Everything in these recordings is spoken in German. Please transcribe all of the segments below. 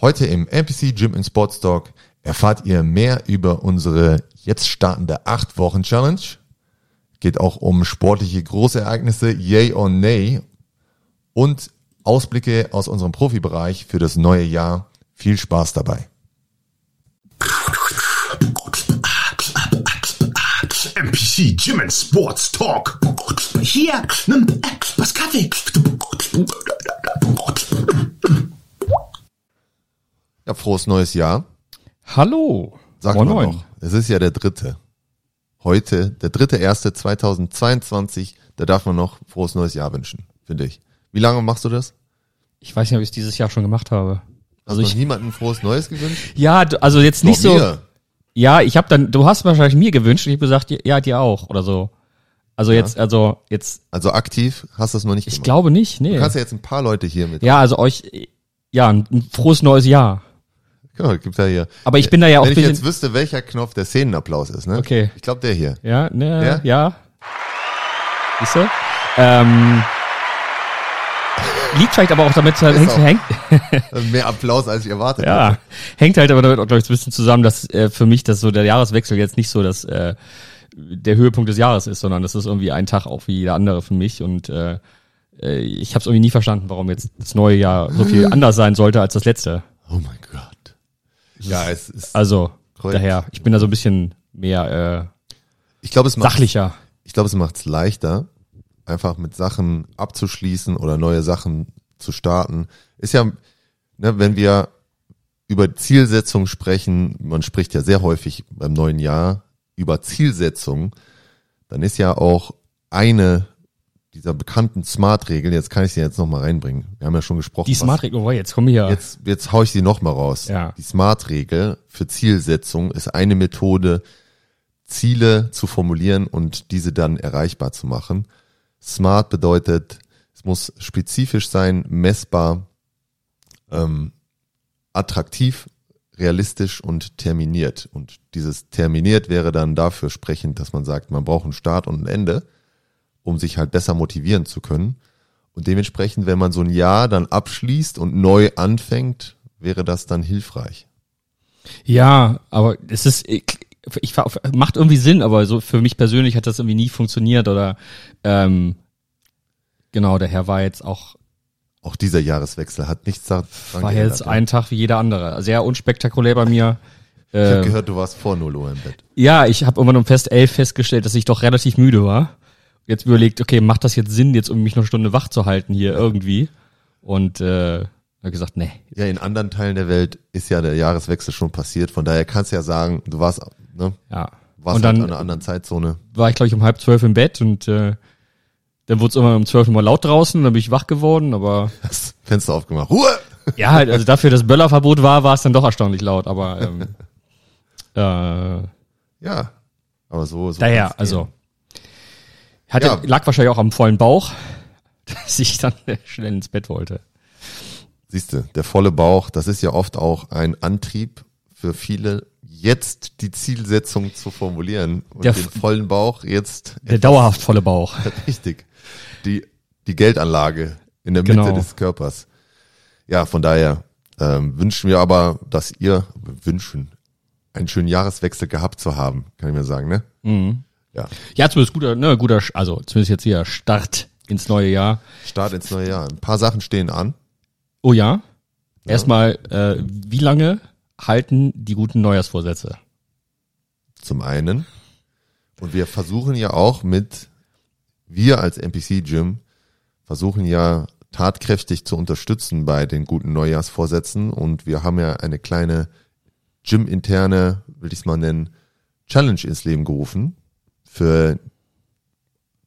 Heute im NPC Gym and Sports Talk erfahrt ihr mehr über unsere jetzt startende 8 Wochen Challenge. Geht auch um sportliche Großereignisse, yay or nay und Ausblicke aus unserem Profibereich für das neue Jahr. Viel Spaß dabei. NPC Gym and Sports Talk. Hier, nimm was Kaffee. Ja, frohes neues Jahr. Hallo. Sag Moin, mal noch. Es ist ja der dritte. Heute, der dritte erste 2022. Da darf man noch frohes neues Jahr wünschen, finde ich. Wie lange machst du das? Ich weiß nicht, ob ich es dieses Jahr schon gemacht habe. Hast Also du ich, noch niemandem frohes Neues gewünscht? ja, also jetzt nicht Doch so. mir. Ja, ich habe dann, du hast wahrscheinlich mir gewünscht und ich hab gesagt, ja, dir auch oder so. Also jetzt, also jetzt, Also aktiv hast du es noch nicht ich gemacht. glaube nicht, nee. Du kannst ja jetzt ein paar Leute hier mit. Ja, also euch, ja, ein frohes neues Jahr. Genau, gibt ja hier. Aber ich bin da ja auch Wenn ich jetzt wüsste, welcher Knopf der Szenenapplaus ist, ne? Okay. Ich glaube der hier. ja, ne, Ja? ja. Siehst du? Ähm, liegt vielleicht aber auch damit, halt, hängt, auch. hängt, Mehr Applaus, als ich erwartet Ja, hätte. hängt halt aber damit auch, glaube ich, ein bisschen zusammen, dass äh, für mich das so der Jahreswechsel jetzt nicht so das äh, der Höhepunkt des Jahres ist, sondern das ist irgendwie ein Tag auch wie jeder andere für mich und äh, äh, ich habe es irgendwie nie verstanden, warum jetzt das neue Jahr so viel anders sein sollte als das letzte. Oh mein Gott. Ja, es ist, Also Korrekt. daher, ich bin da so ein bisschen mehr ich glaube, es äh, macht, sachlicher. ich glaube, es macht es leichter, einfach mit Sachen abzuschließen oder neue Sachen zu starten. Ist ja, ne, wenn wir über Zielsetzung sprechen, man spricht ja sehr häufig beim neuen Jahr über Zielsetzung, dann ist ja auch eine dieser bekannten Smart-Regeln, jetzt kann ich sie jetzt nochmal reinbringen. Wir haben ja schon gesprochen. Die Smart-Regelung, oh, jetzt komm hier. Jetzt, jetzt hau ich sie noch mal raus. Ja. Die Smart-Regel für Zielsetzung ist eine Methode, Ziele zu formulieren und diese dann erreichbar zu machen. Smart bedeutet, es muss spezifisch sein, messbar, ähm, attraktiv, realistisch und terminiert. Und dieses terminiert wäre dann dafür sprechend, dass man sagt, man braucht einen Start und ein Ende, um sich halt besser motivieren zu können. Und dementsprechend, wenn man so ein Jahr dann abschließt und neu anfängt, wäre das dann hilfreich. Ja, aber es ist, ich, ich macht irgendwie Sinn, aber so für mich persönlich hat das irgendwie nie funktioniert oder ähm, genau, der Herr war jetzt auch Auch dieser Jahreswechsel hat nichts daran war geändert, jetzt ja. ein Tag wie jeder andere. Sehr unspektakulär bei mir. Ich habe Ähm, gehört, du warst vor 0 Uhr im Bett. ja, ich habe irgendwann um fest elf festgestellt, dass ich doch relativ müde war. Jetzt überlegt, okay, macht das jetzt Sinn, jetzt um mich noch eine Stunde wach zu halten hier irgendwie? Und äh, hab gesagt, nee. Ja, in anderen Teilen der Welt ist ja der Jahreswechsel schon passiert. Von daher kannst du ja sagen, du warst, ne, Ja. warst und halt dann in einer anderen Zeitzone. war ich, glaube ich, um halb zwölf im Bett und äh, dann wurde es immer um zwölf mal laut draußen, dann bin ich wach geworden, aber Das Fenster aufgemacht. Ruhe! Ja, halt, also dafür, dass Böllerverbot war, war es dann doch erstaunlich laut, aber ähm, äh, Ja. Aber so, so daher, also. Hatte, Ja. lag wahrscheinlich auch am vollen Bauch, dass ich dann schnell ins Bett wollte. Siehste, der volle Bauch, das ist ja oft auch ein Antrieb für viele, jetzt die Zielsetzung zu formulieren und Der den vollen Bauch jetzt Der dauerhaft volle Bauch. Richtig. Die, die Geldanlage in der Genau. Mitte des Körpers. Ja, von daher ähm, wünschen wir aber, dass ihr wünschen, einen schönen Jahreswechsel gehabt zu haben, kann ich mir sagen, ne? Mhm. Ja. Ja, zumindest guter, ne, guter, also zumindest jetzt hier Start ins neue Jahr. Start ins neue Jahr. Ein paar Sachen stehen an. Oh ja. Erstmal, äh, wie lange halten die guten Neujahrsvorsätze? Zum einen. Und wir versuchen ja auch mit, wir als NPC Gym versuchen ja tatkräftig zu unterstützen bei den guten Neujahrsvorsätzen. Und wir haben ja eine kleine Gym-interne, will ich es mal nennen, Challenge ins Leben gerufen. Für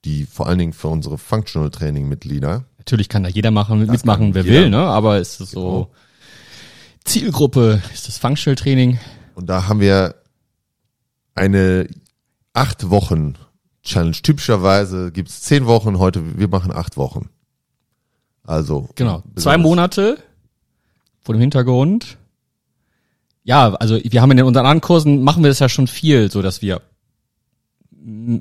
die, vor allen Dingen für unsere Functional Training Mitglieder. Natürlich kann da jeder machen, Das mitmachen, wer jeder. will, ne? Aber ist es so Genau. Zielgruppe, ist das Functional Training? Und da haben wir eine acht Wochen Challenge. Typischerweise gibt's zehn Wochen, heute, wir machen acht Wochen. Also. Genau. Zwei Monate vor dem Hintergrund. Ja, also wir haben in unseren anderen Kursen machen wir das ja schon viel, so dass wir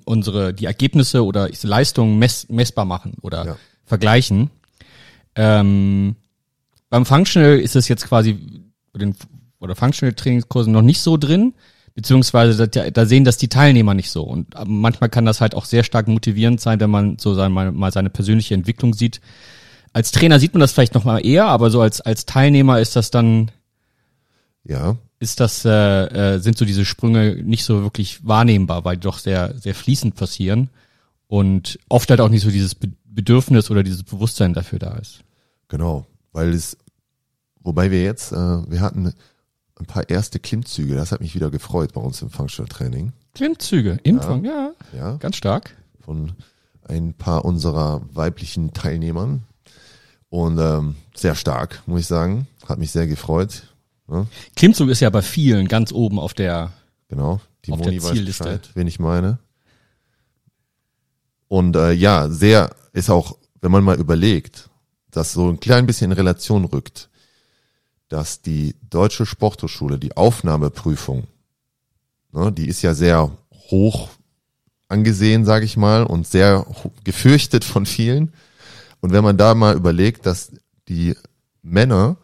unsere die Ergebnisse oder Leistungen mess, messbar machen oder Ja. vergleichen. Ähm, beim Functional ist es jetzt quasi den oder Functional Trainingskursen noch nicht so drin, beziehungsweise da, da sehen das die Teilnehmer nicht so. Und äh, manchmal kann das halt auch sehr stark motivierend sein, wenn man so sein, mal, mal seine persönliche Entwicklung sieht. Als Trainer sieht man das vielleicht noch mal eher, aber so als als Teilnehmer ist das dann Ja, ist das äh, äh, sind so diese Sprünge nicht so wirklich wahrnehmbar, weil die doch sehr sehr fließend passieren und oft halt auch nicht so dieses Be- Bedürfnis oder dieses Bewusstsein dafür da ist. genau. Weil es, wobei wir jetzt, äh, wir hatten ein paar erste Klimmzüge, das hat mich wieder gefreut bei uns im Functional Training. Klimmzüge, Impfung, ja, Ja, ganz stark. von ein paar unserer weiblichen Teilnehmern. Und ähm, sehr stark, muss ich sagen. Hat mich sehr gefreut. Ja, Klimmzug ist ja bei vielen ganz oben auf der genau. Die Auf Moni der weiß Zielliste. Bescheid, wen ich meine. Und äh, ja, sehr ist auch, wenn man mal überlegt, dass so ein klein bisschen in Relation rückt, dass die deutsche Sporthochschule, die Aufnahmeprüfung, ne, die ist ja sehr hoch angesehen, sage ich mal, und sehr gefürchtet von vielen. Und wenn man da mal überlegt, dass die Männer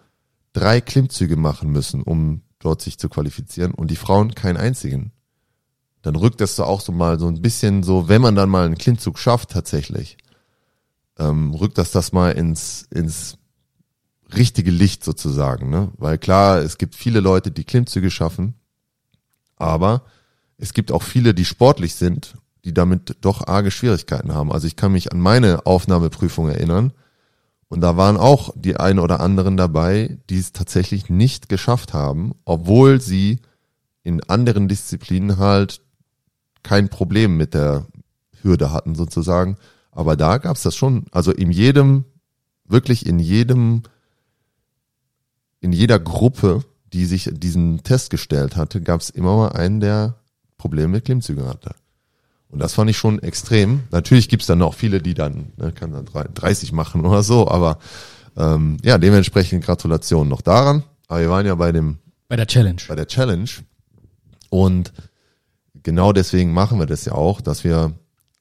drei Klimmzüge machen müssen, um dort sich zu qualifizieren und die Frauen keinen einzigen, dann rückt das so auch so mal so ein bisschen so, wenn man dann mal einen Klimmzug schafft tatsächlich, ähm, rückt das das mal ins, ins richtige Licht sozusagen, ne? Weil klar, es gibt viele Leute, die Klimmzüge schaffen, aber es gibt auch viele, die sportlich sind, die damit doch arge Schwierigkeiten haben. Also ich kann mich an meine Aufnahmeprüfung erinnern und da waren auch die ein oder anderen dabei, die es tatsächlich nicht geschafft haben, obwohl sie in anderen Disziplinen halt kein Problem mit der Hürde hatten sozusagen. Aber da gab's das schon, also in jedem, wirklich in jedem, in jeder Gruppe, die sich diesen Test gestellt hatte, gab's immer mal einen, der Probleme mit Klimmzügen hatte. Und das fand ich schon extrem. Natürlich gibt's dann auch viele, die dann, ne, kann dann 30 machen oder so, aber ähm, ja, dementsprechend Gratulation noch daran. Aber wir waren ja bei dem Bei der Challenge. bei der Challenge. Und genau deswegen machen wir das ja auch, dass wir,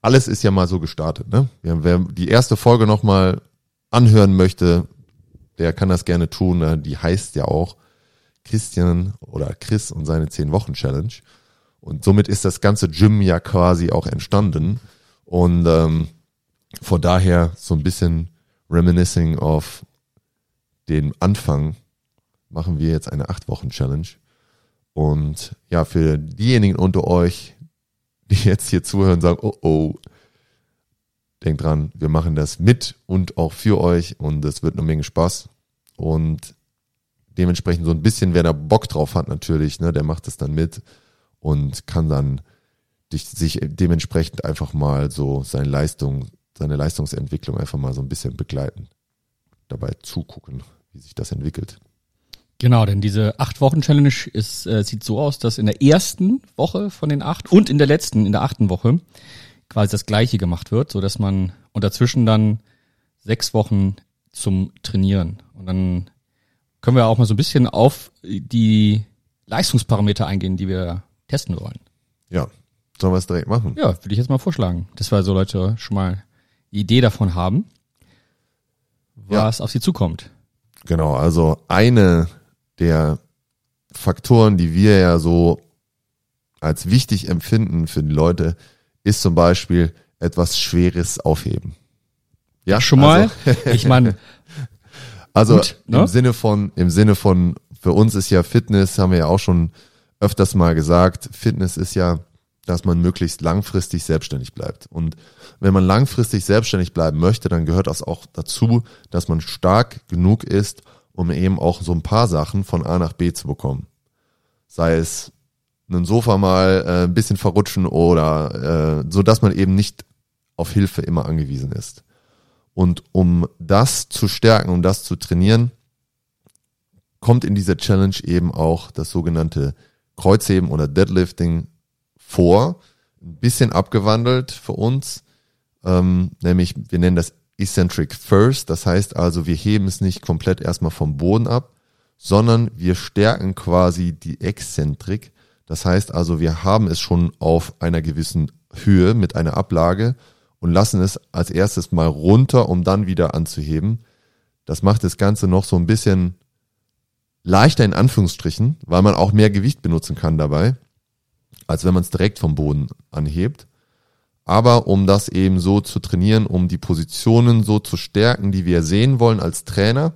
alles ist ja mal so gestartet, ne? Wer, wer die erste Folge nochmal anhören möchte, der kann das gerne tun. ne? Die heißt ja auch Christian oder Chris und seine 10 Wochen Challenge. Und somit ist das ganze Gym ja quasi auch entstanden. Und ähm, von daher so ein bisschen reminiscing of den Anfang machen wir jetzt eine 8 Wochen Challenge. Und ja, für diejenigen unter euch, die jetzt hier zuhören, sagen, oh oh, denkt dran, wir machen das mit und auch für euch und es wird eine Menge Spaß. Und dementsprechend so ein bisschen, wer da Bock drauf hat natürlich, ne, der macht es dann mit und kann dann sich dementsprechend einfach mal so seine Leistung, seine Leistungsentwicklung einfach mal so ein bisschen begleiten. Dabei zugucken, wie sich das entwickelt. Genau, denn diese acht Wochen Challenge ist, äh, sieht so aus, dass in der ersten Woche von den acht und in der letzten, in der achten Woche quasi das Gleiche gemacht wird, so dass man und dazwischen dann sechs Wochen zum Trainieren und dann können wir auch mal so ein bisschen auf die Leistungsparameter eingehen, die wir testen wollen. Ja, sollen wir es direkt machen? Ja, würde ich jetzt mal vorschlagen, dass wir so Leute schon mal die Idee davon haben, was auf sie zukommt. Genau, also eine der Faktoren, die wir ja so als wichtig empfinden für die Leute, ist zum Beispiel etwas Schweres aufheben. Ja, Schon mal, Also, ich meine, also gut, ne? im Sinne von, im Sinne von, für uns ist ja Fitness, haben wir ja auch schon öfters mal gesagt, Fitness ist ja, dass man möglichst langfristig selbstständig bleibt. Und wenn man langfristig selbstständig bleiben möchte, dann gehört das auch dazu, dass man stark genug ist, um eben auch so ein paar Sachen von A nach B zu bekommen. Sei es ein Sofa mal äh, ein bisschen verrutschen oder äh, so, dass man eben nicht auf Hilfe immer angewiesen ist. Und um das zu stärken, um das zu trainieren, kommt in dieser Challenge eben auch das sogenannte Kreuzheben oder Deadlifting vor. Ein bisschen abgewandelt für uns. Ähm, nämlich, wir nennen das Eccentric First. Das heißt also, wir heben es nicht komplett erstmal vom Boden ab, sondern wir stärken quasi die Exzentrik. Das heißt also, wir haben es schon auf einer gewissen Höhe mit einer Ablage und lassen es als erstes mal runter, um dann wieder anzuheben. Das macht das Ganze noch so ein bisschen leichter in Anführungsstrichen, weil man auch mehr Gewicht benutzen kann dabei, als wenn man es direkt vom Boden anhebt. Aber um das eben so zu trainieren, um die Positionen so zu stärken, die wir sehen wollen als Trainer,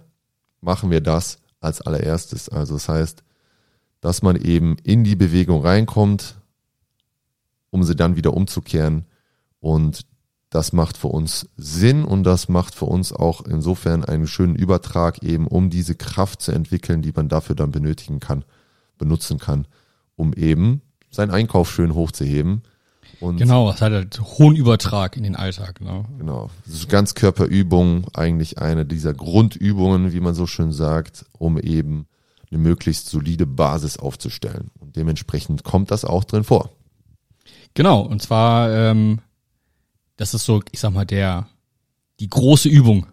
machen wir das als allererstes. Also das heißt, dass man eben in die Bewegung reinkommt, um sie dann wieder umzukehren. Und das macht für uns Sinn und das macht für uns auch insofern einen schönen Übertrag eben, um diese Kraft zu entwickeln, die man dafür dann benötigen kann, benutzen kann, um eben seinen Einkauf schön hochzuheben und Genau, es hat halt hohen Übertrag in den Alltag. Ne? Genau. Das ist Ganzkörperübung, eigentlich eine dieser Grundübungen, wie man so schön sagt, um eben eine möglichst solide Basis aufzustellen. Und dementsprechend kommt das auch drin vor. Genau, und zwar, ähm, das ist so, ich sag mal, der, die große Übung,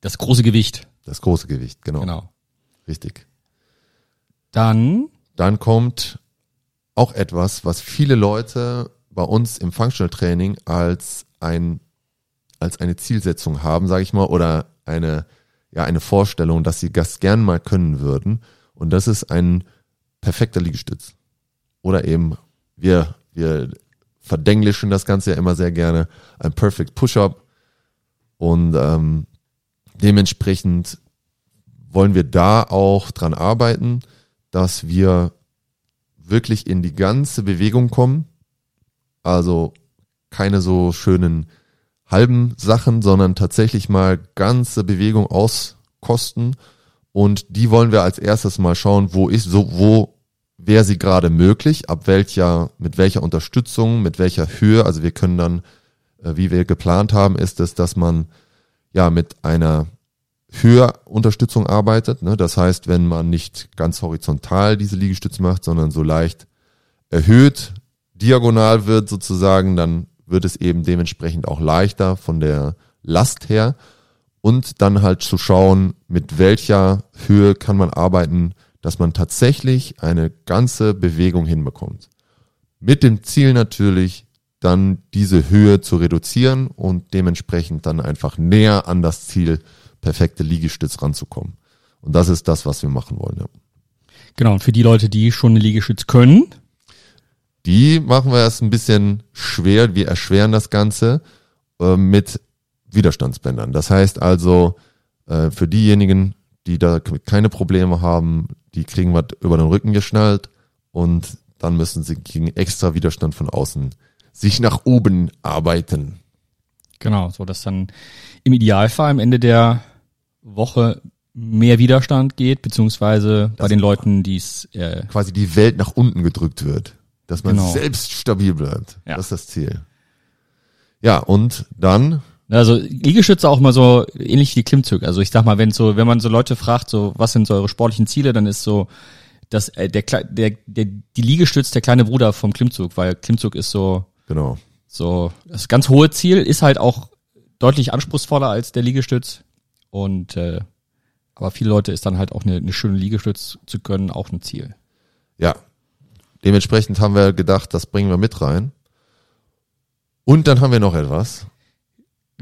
das große Gewicht. Das große Gewicht, genau. Genau. Richtig. Dann, Dann kommt auch etwas, was viele Leute bei uns im Functional Training als ein als eine Zielsetzung haben, sage ich mal, oder eine ja eine Vorstellung, dass sie das gern mal können würden. Und das ist ein perfekter Liegestütz. Oder eben wir wir verdenglischen das Ganze ja immer sehr gerne ein Perfect Push-up und ähm, dementsprechend wollen wir da auch dran arbeiten, dass wir wirklich in die ganze Bewegung kommen. Also keine so schönen halben Sachen, sondern tatsächlich mal ganze Bewegung auskosten. Und die wollen wir als erstes mal schauen, wo ist, so, wo wäre sie gerade möglich, ab welcher, mit welcher Unterstützung, mit welcher Höhe. Also wir können dann, äh, wie wir geplant haben, ist es, dass man ja mit einer Höherunterstützung arbeitet. Ne? Das heißt, wenn man nicht ganz horizontal diese Liegestütze macht, sondern so leicht erhöht, diagonal wird sozusagen, dann wird es eben dementsprechend auch leichter von der Last her. Und dann halt zu schauen, mit welcher Höhe kann man arbeiten, dass man tatsächlich eine ganze Bewegung hinbekommt. Mit dem Ziel natürlich, dann diese Höhe zu reduzieren und dementsprechend dann einfach näher an das Ziel perfekte Liegestütz ranzukommen. Und das ist das, was wir machen wollen. Ja. genau, und für die Leute, die schon eine Liegestütz können, Die machen wir erst ein bisschen schwer. Wir erschweren das Ganze äh, mit Widerstandsbändern. Das heißt also, äh, für diejenigen, die da keine Probleme haben, die kriegen was über den Rücken geschnallt und dann müssen sie gegen extra Widerstand von außen sich nach oben arbeiten. genau, so dass dann im Idealfall am Ende der Woche mehr Widerstand geht, beziehungsweise bei den Leuten, die es äh, Quasi die Welt nach unten gedrückt wird. Dass man Genau. selbst stabil bleibt. Ja. Das ist das Ziel. Ja, und dann Also Liegestütze auch mal so ähnlich wie Klimmzug. Also ich sag mal, wenn so, wenn man so Leute fragt, so was sind so eure sportlichen Ziele, dann ist so, dass äh, der, der, der die Liegestütz der kleine Bruder vom Klimmzug, weil Klimmzug ist so Genau. so das ganz hohe Ziel, ist halt auch deutlich anspruchsvoller als der Liegestütz und äh, aber viele Leute ist dann halt auch eine, eine schöne Liegestütz zu können auch ein Ziel. Ja. Dementsprechend haben wir gedacht, das bringen wir mit rein. Und dann haben wir noch etwas.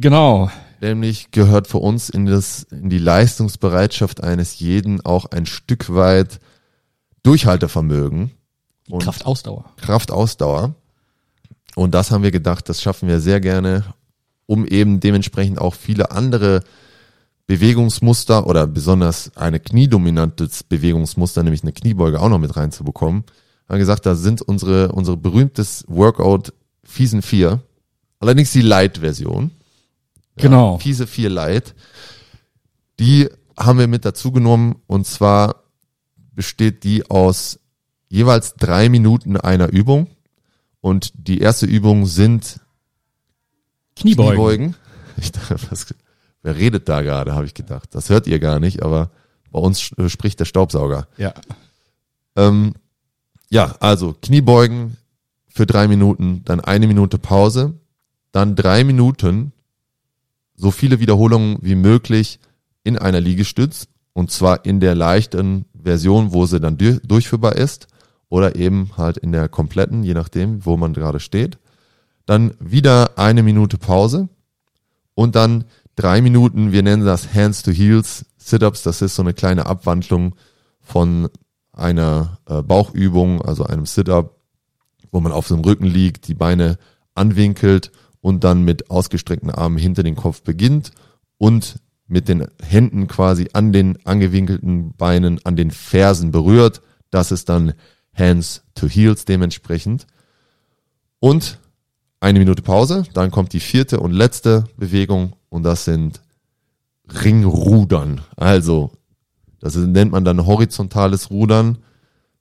Genau. Nämlich gehört für uns in, das, in die Leistungsbereitschaft eines jeden auch ein Stück weit Durchhaltevermögen und Kraftausdauer. Kraftausdauer. Und das haben wir gedacht, das schaffen wir sehr gerne, um eben dementsprechend auch viele andere Bewegungsmuster oder besonders eine kniedominantes Bewegungsmuster, nämlich eine Kniebeuge auch noch mit reinzubekommen. Haben gesagt, da sind unsere, unsere berühmtes Workout Fiesen 4. Allerdings die Light-Version. Genau. Fiese 4 Light. Die haben wir mit dazu genommen und zwar besteht die aus jeweils drei Minuten einer Übung. Und die erste Übung sind Kniebeugen. Kniebeugen. Ich dachte, was, wer redet da gerade, habe ich gedacht. Das hört ihr gar nicht, aber bei uns äh, spricht der Staubsauger. Ja. Ähm, ja, also Kniebeugen für drei Minuten, dann eine Minute Pause, dann drei Minuten, so viele Wiederholungen wie möglich in einer Liegestütz und zwar in der leichten Version, wo sie dann du- durchführbar ist oder eben halt in der kompletten, je nachdem, wo man gerade steht. Dann wieder eine Minute Pause und dann drei Minuten, wir nennen das Hands to Heels Sit-Ups, das ist so eine kleine Abwandlung von einer äh, Bauchübung, also einem Sit-up, wo man auf dem Rücken liegt, die Beine anwinkelt und dann mit ausgestreckten Armen hinter den Kopf beginnt und mit den Händen quasi an den angewinkelten Beinen, an den Fersen berührt. Das ist dann Hands to Heels dementsprechend. Und eine Minute Pause, dann kommt die vierte und letzte Bewegung und das sind Ringrudern. Also, das nennt man dann horizontales Rudern,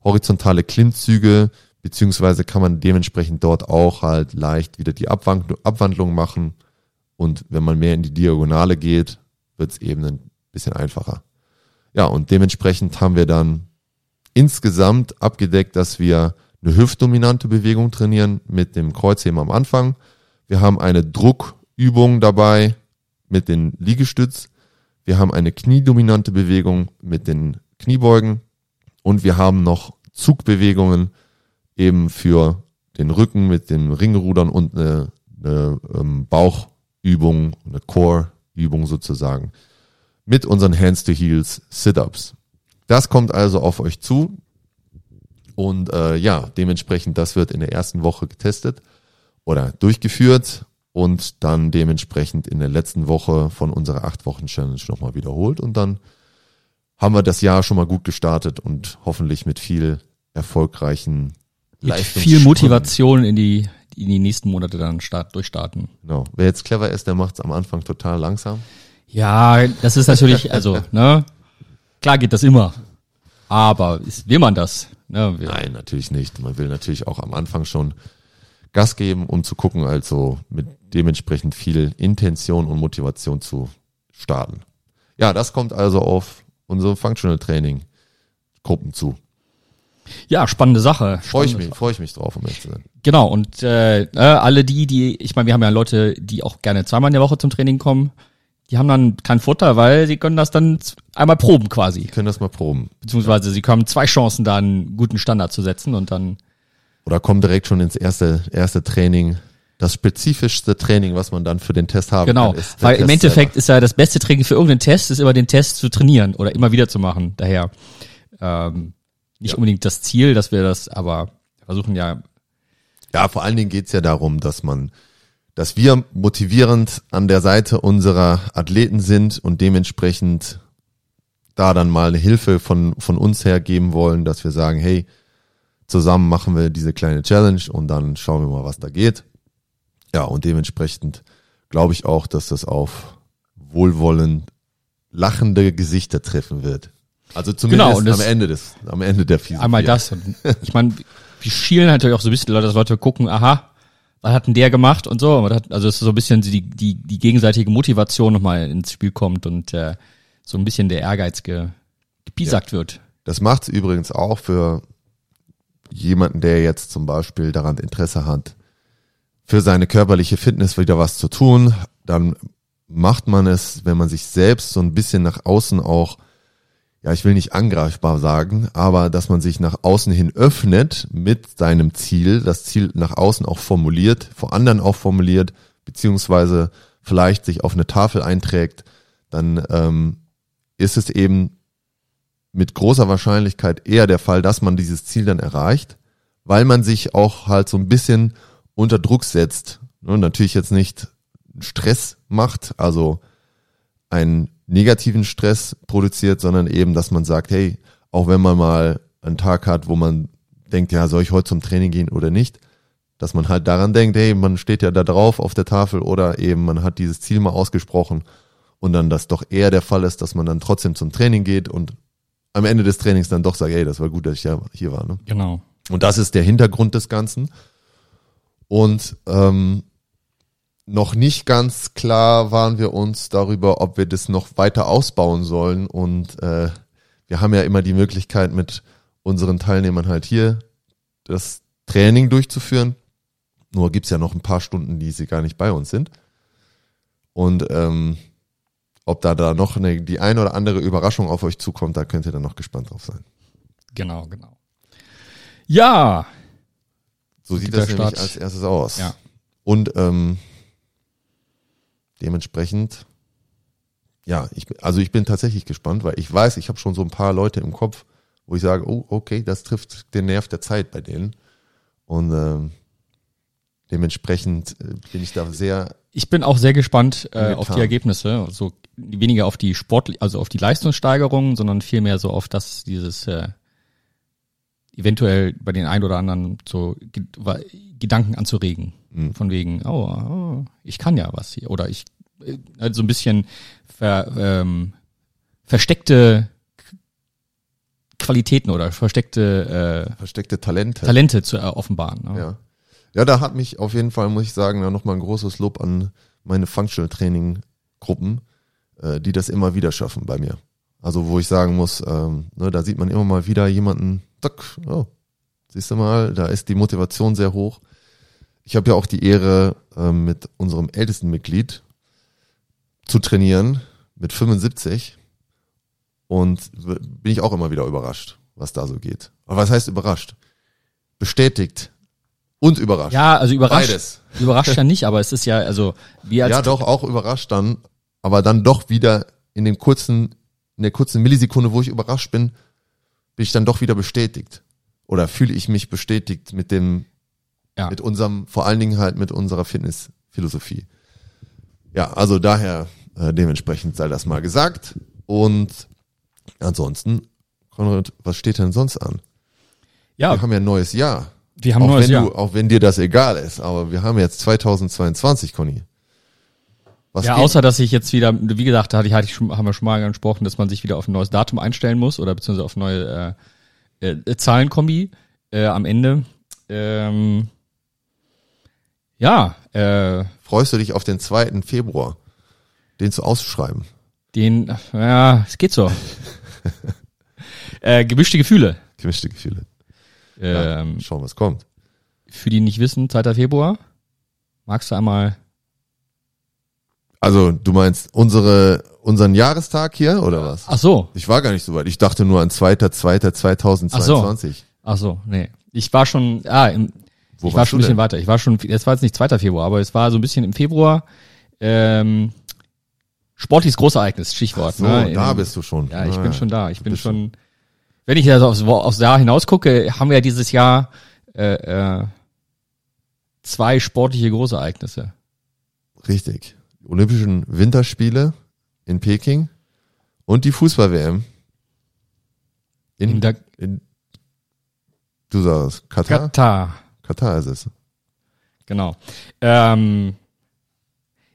horizontale Klimmzüge, beziehungsweise kann man dementsprechend dort auch halt leicht wieder die Abwandlung, machen. Und wenn man mehr in die Diagonale geht, wird es eben ein bisschen einfacher. Ja, und dementsprechend haben wir dann insgesamt abgedeckt, dass wir eine hüftdominante Bewegung trainieren mit dem Kreuzheben am Anfang. Wir haben eine Druckübung dabei mit den Liegestütz. Wir haben eine kniedominante Bewegung mit den Kniebeugen und wir haben noch Zugbewegungen eben für den Rücken mit dem Ringrudern und eine, eine ähm, Bauchübung, eine Core-Übung sozusagen mit unseren Hands to Heels Sit-ups. Das kommt also auf euch zu und äh, ja, dementsprechend das wird in der ersten Woche getestet oder durchgeführt und dann dementsprechend in der letzten Woche von unserer acht Wochen Challenge nochmal wiederholt und dann haben wir das Jahr schon mal gut gestartet und hoffentlich mit viel erfolgreichen viel Motivation in die, in die nächsten Monate dann start, durchstarten. Genau. Wer jetzt clever ist, der macht es am Anfang total langsam. Ja, das ist natürlich, also, ne, klar geht das immer. Aber ist, will man das? Ne? Nein, natürlich nicht. Man will natürlich auch am Anfang schon Gas geben, um zu gucken, also mit dementsprechend viel Intention und Motivation zu starten. Ja, das kommt also auf unsere Functional Training Gruppen zu. Ja, spannende Sache. Freue ich mich, freue ich mich drauf, um ehrlich zu sein. Genau, und äh, ne, alle die, die, ich meine, wir haben ja Leute, die auch gerne zweimal in der Woche zum Training kommen, die haben dann keinen Vorteil, weil sie können das dann einmal proben quasi. Sie können das mal proben. Beziehungsweise ja. sie haben zwei Chancen, da einen guten Standard zu setzen und dann. Oder kommen direkt schon ins erste, erste Training. Das spezifischste Training, was man dann für den Test haben genau. kann. Genau, weil Test im Endeffekt selber. ist ja das beste Training für irgendeinen Test, ist immer den Test zu trainieren oder immer wieder zu machen. Daher ähm, nicht ja. unbedingt das Ziel, dass wir das, aber versuchen ja. Ja, vor allen Dingen geht's ja darum, dass man, dass wir motivierend an der Seite unserer Athleten sind und dementsprechend da dann mal eine Hilfe von, von uns her geben wollen, dass wir sagen, hey, zusammen machen wir diese kleine Challenge und dann schauen wir mal, was da geht. Ja, und dementsprechend glaube ich auch, dass das auf wohlwollend lachende Gesichter treffen wird. Also zumindest genau, am Ende des, am Ende der Physik. Einmal das. Und ich meine, wir schielen natürlich auch so ein bisschen Leute, dass Leute gucken, aha, was hat denn der gemacht und so. Also dass so ein bisschen die, die, die gegenseitige Motivation nochmal ins Spiel kommt und äh, so ein bisschen der Ehrgeiz ge, gepiesackt ja. wird. Das macht's übrigens auch für jemanden, der jetzt zum Beispiel daran Interesse hat, für seine körperliche Fitness wieder was zu tun, dann macht man es, wenn man sich selbst so ein bisschen nach außen auch ja, ich will nicht angreifbar sagen, aber dass man sich nach außen hin öffnet mit seinem Ziel, das Ziel nach außen auch formuliert, vor anderen auch formuliert, beziehungsweise vielleicht sich auf eine Tafel einträgt, dann ähm, ist es eben mit großer Wahrscheinlichkeit eher der Fall, dass man dieses Ziel dann erreicht, weil man sich auch halt so ein bisschen unter Druck setzt. Und natürlich jetzt nicht Stress macht, also ein negativen Stress produziert, sondern eben, dass man sagt, hey, auch wenn man mal einen Tag hat, wo man denkt, ja, soll ich heute zum Training gehen oder nicht, dass man halt daran denkt, hey, man steht ja da drauf auf der Tafel oder eben man hat dieses Ziel mal ausgesprochen und dann das doch eher der Fall ist, dass man dann trotzdem zum Training geht und am Ende des Trainings dann doch sagt, hey, das war gut, dass ich ja hier war. Ne? Genau. Und das ist der Hintergrund des Ganzen. Und ähm, noch nicht ganz klar waren wir uns darüber, ob wir das noch weiter ausbauen sollen. Und äh, wir haben ja immer die Möglichkeit, mit unseren Teilnehmern halt hier das Training durchzuführen. Nur gibt's ja noch ein paar Stunden, die sie gar nicht bei uns sind. Und ähm, ob da da noch eine, die eine oder andere Überraschung auf euch zukommt, da könnt ihr dann noch gespannt drauf sein. Genau, genau. Ja. So sieht das nämlich als erstes aus. Ja. Und ähm, Dementsprechend, ja, ich, also ich bin tatsächlich gespannt, weil ich weiß, ich habe schon so ein paar Leute im Kopf, wo ich sage, oh, okay, das trifft den Nerv der Zeit bei denen. Und ähm, dementsprechend äh, bin ich da sehr, Ich bin auch sehr gespannt äh, auf die Ergebnisse. Also weniger auf die Sport, also auf die Leistungssteigerung, sondern vielmehr so auf das, dieses äh, eventuell bei den ein oder anderen so Gedanken anzuregen. Mhm. Von wegen, oh, oh, ich kann ja was hier. Oder ich äh, halt so ein bisschen ver, ähm, versteckte Qualitäten oder versteckte äh, versteckte Talente. Talente zu äh, offenbaren. Ne? Ja. Ja, da hat mich auf jeden Fall, muss ich sagen, nochmal ein großes Lob an meine Functional Training Gruppen, äh, die das immer wieder schaffen bei mir. Also wo ich sagen muss, ähm, ne, da sieht man immer mal wieder jemanden, zack, oh, siehst du mal, da ist die Motivation sehr hoch. Ich habe ja auch die Ehre, ähm, mit unserem ältesten Mitglied zu trainieren, mit 75. Und bin ich auch immer wieder überrascht, was da so geht. Aber was heißt überrascht? Bestätigt und überrascht. Ja, also überrascht, Beides. überrascht ja nicht, aber es ist ja, also wir als Ja, doch, auch überrascht dann, aber dann doch wieder in dem kurzen, in der kurzen Millisekunde, wo ich überrascht bin, bin ich dann doch wieder bestätigt. Oder fühle ich mich bestätigt mit dem, Ja. mit unserem, vor allen Dingen halt mit unserer Fitnessphilosophie. Ja, also daher äh, dementsprechend sei das mal gesagt. Und ansonsten, Konrad, was steht denn sonst an? ja, Wir haben ja ein neues Jahr. wir haben auch, ein neues wenn Jahr. Du, auch wenn dir das egal ist, aber wir haben jetzt 2022, Conny. Was Ja, geht? außer dass ich jetzt wieder, wie gesagt, hatte ich, hatte ich schon, haben wir schon mal gesprochen, dass man sich wieder auf ein neues Datum einstellen muss oder beziehungsweise auf neue äh, äh, Zahlenkombi äh, am Ende. Ähm, ja, äh, freust du dich auf den 2. Februar, den zu ausschreiben? den, ja, es geht so. äh, gemischte Gefühle. Gemischte Gefühle. Ja, Ähm, schauen, was kommt. Für die nicht wissen, 2. Februar. Magst du einmal Also, du meinst unsere, unseren Jahrestag hier oder was? Ach so, Ich war gar nicht so weit. Ich dachte nur an 2.2.2022. ach so, nee. Ich war schon, ah, im, Wo ich war schon ein bisschen denn? weiter. Ich war schon, jetzt war jetzt nicht 2. Februar, aber es war so ein bisschen im Februar. Ähm, sportliches Großereignis, Stichwort. So, ne? da In- bist du schon. Ja, ich Ah, bin schon da. Ich bin schon, wenn ich also aufs, aufs Jahr hinaus gucke, haben wir ja dieses Jahr äh, äh, zwei sportliche Großereignisse. Richtig. Die Olympischen Winterspiele in Peking und die Fußball-WM in, In in, du sagst, Katar? Katar. Katar ist es. Genau. Ähm,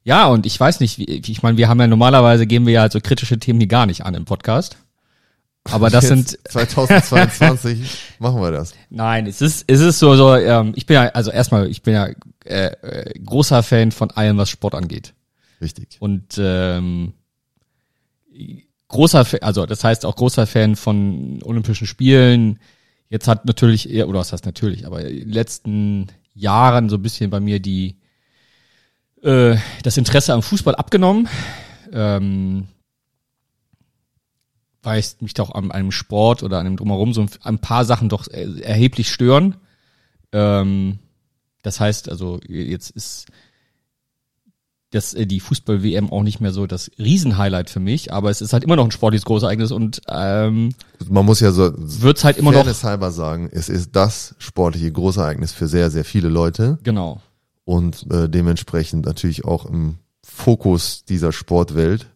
ja, und ich weiß nicht, wie, ich meine, wir haben ja normalerweise gehen wir ja halt so kritische Themen hier gar nicht an im Podcast. Aber das Jetzt, sind 2022 machen wir das. Nein, es ist, es ist so, so ähm, ich bin ja, also erstmal, ich bin ja äh, äh, großer Fan von allem, was Sport angeht. Richtig. Und ähm, großer, also das heißt auch großer Fan von Olympischen Spielen. Jetzt hat natürlich, eher, oder was heißt natürlich, aber in den letzten Jahren so ein bisschen bei mir die äh, das Interesse am Fußball abgenommen. Ähm, weil es mich doch an einem Sport oder an einem Drumherum so ein, paar Sachen doch erheblich stören. Ähm, das heißt, also jetzt ist das äh, die Fußball-WM auch nicht mehr so das Riesenhighlight für mich, aber es ist halt immer noch ein sportliches Großereignis und ähm, Man muss ja so wird's halt immer noch halber sagen, es ist das sportliche Großereignis für sehr, sehr viele Leute genau. und äh, dementsprechend natürlich auch im Fokus dieser Sportwelt.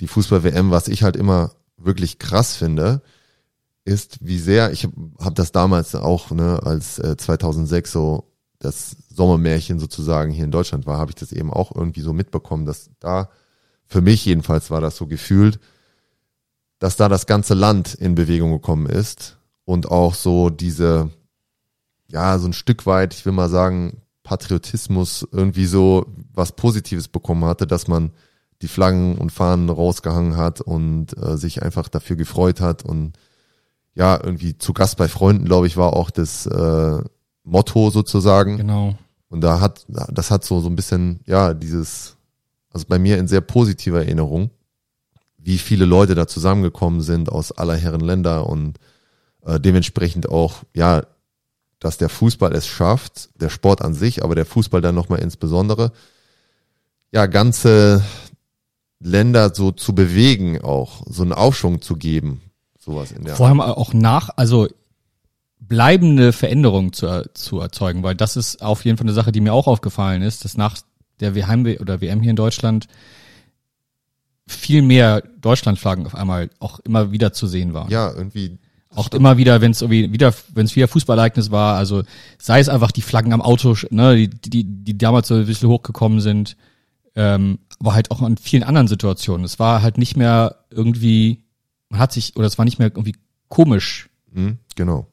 Die Fußball-WM, was ich halt immer wirklich krass finde, ist, wie sehr, ich habe hab das damals auch, ne, als äh, 2006 so das Sommermärchen sozusagen hier in Deutschland war, habe ich das eben auch irgendwie so mitbekommen, dass da, für mich jedenfalls war das so gefühlt, dass da das ganze Land in Bewegung gekommen ist und auch so diese, ja, so ein Stück weit, ich will mal sagen, Patriotismus irgendwie so was Positives bekommen hatte, dass man die Flaggen und Fahnen rausgehangen hat und äh, sich einfach dafür gefreut hat und ja, irgendwie zu Gast bei Freunden, glaube ich, war auch das äh, Motto sozusagen. Genau. Und da hat, das hat so, so ein bisschen, ja, dieses, also bei mir in sehr positiver Erinnerung, wie viele Leute da zusammengekommen sind aus aller Herren Länder und äh, dementsprechend auch, ja, dass der Fußball es schafft, der Sport an sich, aber der Fußball dann nochmal insbesondere, ja, ganze Länder so zu bewegen auch, so einen Aufschwung zu geben. Sowas in der Vor allem auch nach, also bleibende Veränderungen zu, zu erzeugen, weil das ist auf jeden Fall eine Sache, die mir auch aufgefallen ist, dass nach der WM oder WM hier in Deutschland viel mehr Deutschlandflaggen auf einmal auch immer wieder zu sehen waren. Ja, irgendwie. Auch immer wieder, wenn es irgendwie wieder, wenn es wieder Fußballereignis war, also sei es einfach die Flaggen am Auto, ne, die, die, die damals so ein bisschen hochgekommen sind, ähm, aber halt auch an vielen anderen Situationen. Es war halt nicht mehr irgendwie, man hat sich, oder es war nicht mehr irgendwie komisch, Hm, genau.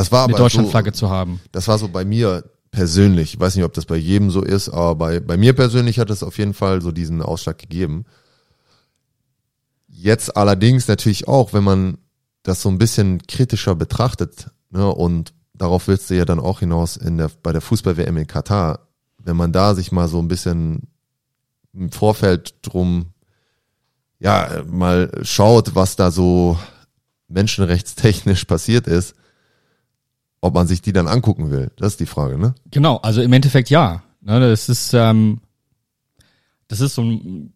Das war eine aber Deutschlandflagge so, zu haben. das war so bei mir persönlich. Ich weiß nicht, ob das bei jedem so ist, aber bei, bei mir persönlich hat es auf jeden Fall so diesen Ausschlag gegeben. Jetzt allerdings natürlich auch, wenn man das so ein bisschen kritischer betrachtet, ne, und darauf willst du ja dann auch hinaus in der, bei der Fußball-WM in Katar, wenn man da sich mal so ein bisschen im Vorfeld drum, ja, mal schaut, was da so menschenrechtstechnisch passiert ist, ob man sich die dann angucken will. Das ist die Frage, ne? Genau, also im Endeffekt ja. Ne, das ist, ähm, das ist so ein,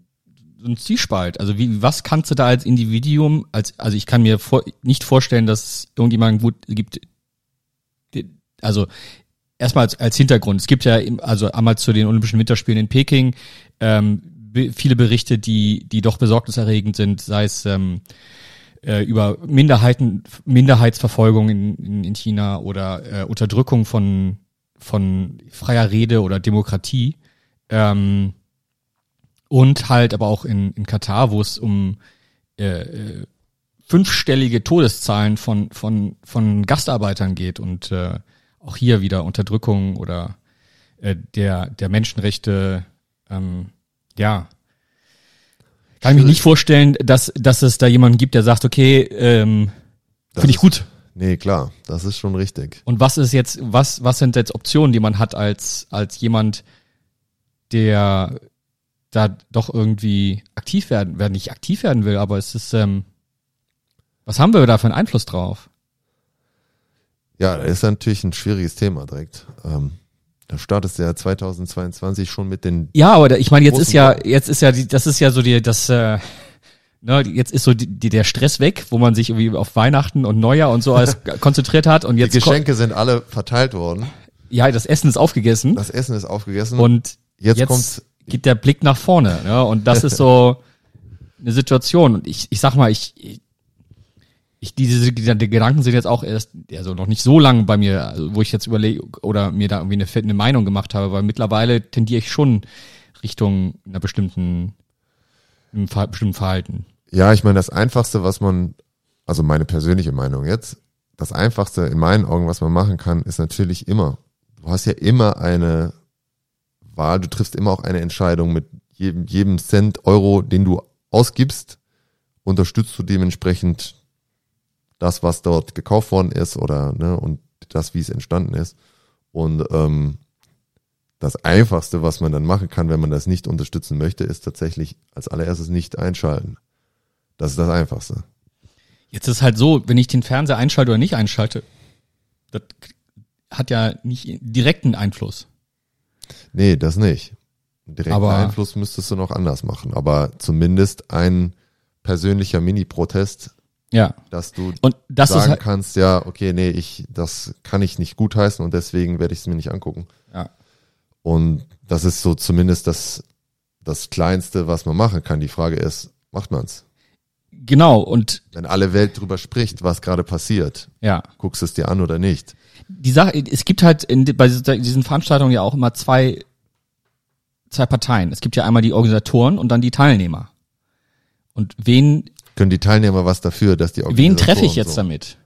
so ein Zwiespalt. Also wie, was kannst du da als Individuum, als, also ich kann mir vor, nicht vorstellen, dass es irgendjemanden gut gibt, also erstmal als, als Hintergrund. Es gibt ja, also einmal zu den Olympischen Winterspielen in Peking, ähm, viele Berichte, die, die doch besorgniserregend sind, sei es ähm, äh, über Minderheiten, Minderheitsverfolgung in, in, in China oder äh, Unterdrückung von, von freier Rede oder Demokratie. Ähm, und halt aber auch in, in Katar, wo es um äh, äh, fünfstellige Todeszahlen von, von, von Gastarbeitern geht und äh, auch hier wieder Unterdrückung oder äh, der, der Menschenrechte, ähm, ja. Kann ich mir nicht vorstellen, dass, dass es da jemanden gibt, der sagt, okay, ähm, finde ich gut. Nee, klar, das ist schon richtig. Und was ist jetzt, was, was sind jetzt Optionen, die man hat als, als jemand, der da doch irgendwie aktiv werden, wer nicht aktiv werden will, aber es ist, ähm, was haben wir da für einen Einfluss drauf? Ja, das ist natürlich ein schwieriges Thema direkt. Ähm, da startest du ja 2022 schon mit den Ja, aber da- ich meine, jetzt ist ja, jetzt ist ja, die, das ist ja so die, das, äh, ne, jetzt ist so die, die, der Stress weg, wo man sich irgendwie auf Weihnachten und Neujahr und so alles konzentriert hat und jetzt, Die Geschenke sind alle verteilt worden. ja, das Essen ist aufgegessen Das Essen ist aufgegessen. und Jetzt jetzt, kommt's- geht der Blick nach vorne, ne, und das ist so eine Situation und ich, ich sag mal, ich, ich diese die Gedanken sind jetzt auch erst, also noch nicht so lange bei mir, also wo ich jetzt überlege oder mir da irgendwie eine, eine Meinung gemacht habe, weil mittlerweile tendiere ich schon Richtung einer bestimmten, einem bestimmten Verhalten. ja, ich meine, das Einfachste, was man, also meine persönliche Meinung jetzt, das Einfachste in meinen Augen, was man machen kann, ist natürlich immer, du hast ja immer eine Wahl, du triffst immer auch eine Entscheidung mit jedem, jedem Cent, Euro, den du ausgibst, unterstützt du dementsprechend das, was dort gekauft worden ist oder ne, und das, wie es entstanden ist. Und ähm, das Einfachste, was man dann machen kann, wenn man das nicht unterstützen möchte, ist tatsächlich als allererstes nicht einschalten. Das ist das Einfachste. Jetzt ist halt so, wenn ich den Fernseher einschalte oder nicht einschalte, das hat ja nicht direkten Einfluss. Nee, das nicht. Direkten Aber- Einfluss müsstest du noch anders machen. Aber zumindest ein persönlicher Mini-Protest, Ja. dass du Und das ist sagen halt, kannst, ja, okay, nee, ich, das kann ich nicht gutheißen und deswegen werde ich es mir nicht angucken. ja. Und das ist so zumindest das, das Kleinste, was man machen kann. Die Frage ist, macht man's? Genau, und Wenn alle Welt drüber spricht, was gerade passiert, ja. guckst du es dir an oder nicht? die Sache, es gibt halt in, bei diesen Veranstaltungen ja auch immer zwei, zwei Parteien. Es gibt ja einmal die Organisatoren und dann die Teilnehmer. Und wen, Können die Teilnehmer was dafür, dass die wen treffe ich jetzt so, damit?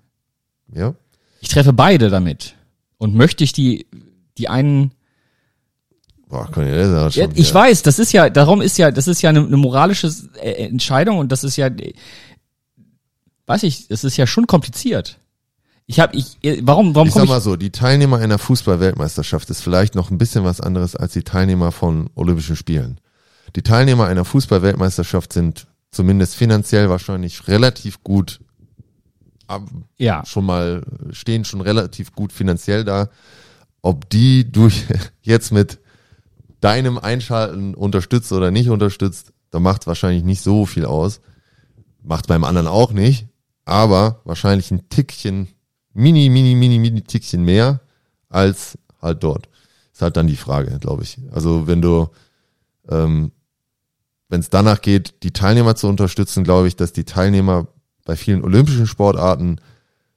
Ja? Ich treffe beide damit. Und möchte ich die, die einen, Boah, Conny, das ist ja schon ja, ich wieder- weiß, das ist ja, darum ist ja, das ist ja eine, eine moralische äh, Entscheidung und das ist ja, weiß ich, das ist ja schon kompliziert. Ich habe, ich, äh, warum, warum Ich sag ich, mal so, die Teilnehmer einer Fußball-Weltmeisterschaft ist vielleicht noch ein bisschen was anderes als die Teilnehmer von Olympischen Spielen. Die Teilnehmer einer Fußball-Weltmeisterschaft sind zumindest finanziell wahrscheinlich relativ gut, ja, schon mal, stehen schon relativ gut finanziell da. Ob die durch jetzt mit deinem Einschalten unterstützt oder nicht unterstützt, da macht wahrscheinlich nicht so viel aus. Macht beim anderen auch nicht. aber wahrscheinlich ein Tickchen, mini, mini, mini, mini Tickchen mehr als halt dort. Ist halt dann die Frage, glaube ich. Also wenn du, ähm, wenn es danach geht, die Teilnehmer zu unterstützen, glaube ich, dass die Teilnehmer bei vielen olympischen Sportarten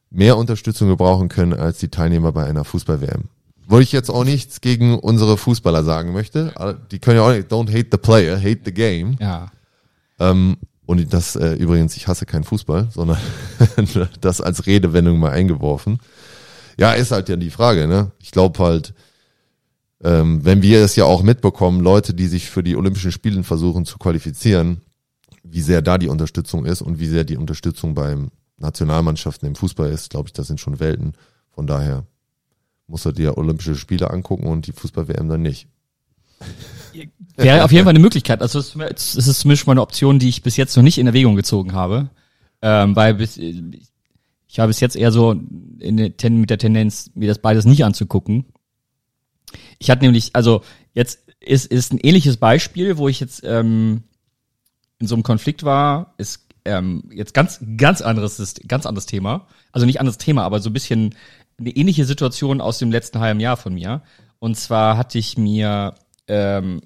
mehr Unterstützung gebrauchen können als die Teilnehmer bei einer Fußball-WM. Wo ich jetzt auch nichts gegen unsere Fußballer sagen möchte. Die können ja auch nicht, don't hate the player, hate the game. Ja. Ähm, und das äh, übrigens, ich hasse keinen Fußball, sondern das als Redewendung mal eingeworfen. Ja, ist halt ja die Frage, ne? Ich glaube halt, ähm, wenn wir es ja auch mitbekommen, Leute, die sich für die Olympischen Spiele versuchen zu qualifizieren, wie sehr da die Unterstützung ist und wie sehr die Unterstützung beim Nationalmannschaften im Fußball ist, glaube ich, das sind schon Welten. Von daher muss er dir Olympische Spiele angucken und die Fußball-WM dann nicht. Wäre auf jeden Fall eine Möglichkeit. Also es ist, es ist zumindest mal eine Option, die ich bis jetzt noch nicht in Erwägung gezogen habe. Ähm, weil bis, ich habe bis jetzt eher so in mit der Tendenz, mir das beides nicht anzugucken. Ich hatte nämlich, also jetzt ist, ist ein ähnliches Beispiel, wo ich jetzt ähm, in so einem Konflikt war, ist ähm, jetzt ganz, ganz anderes, ganz anderes Thema. Also nicht anderes Thema, aber so ein bisschen eine ähnliche Situation aus dem letzten halben Jahr von mir. Und zwar hatte ich mir ähm,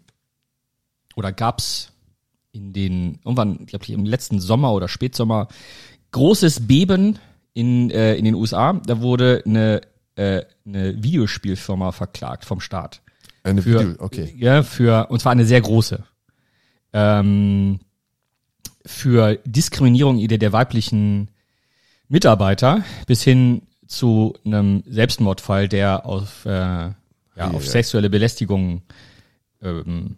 oder gab's in den irgendwann, ich glaube im letzten Sommer oder Spätsommer großes Beben in äh, in den USA. Da wurde eine äh, eine Videospielfirma verklagt vom Staat. Eine Für, Video, okay. Ja, für und zwar eine sehr große. Ähm, für Diskriminierung der, der weiblichen Mitarbeiter bis hin zu einem Selbstmordfall, der auf, äh, ja, Ja, auf sexuelle Belästigung ähm,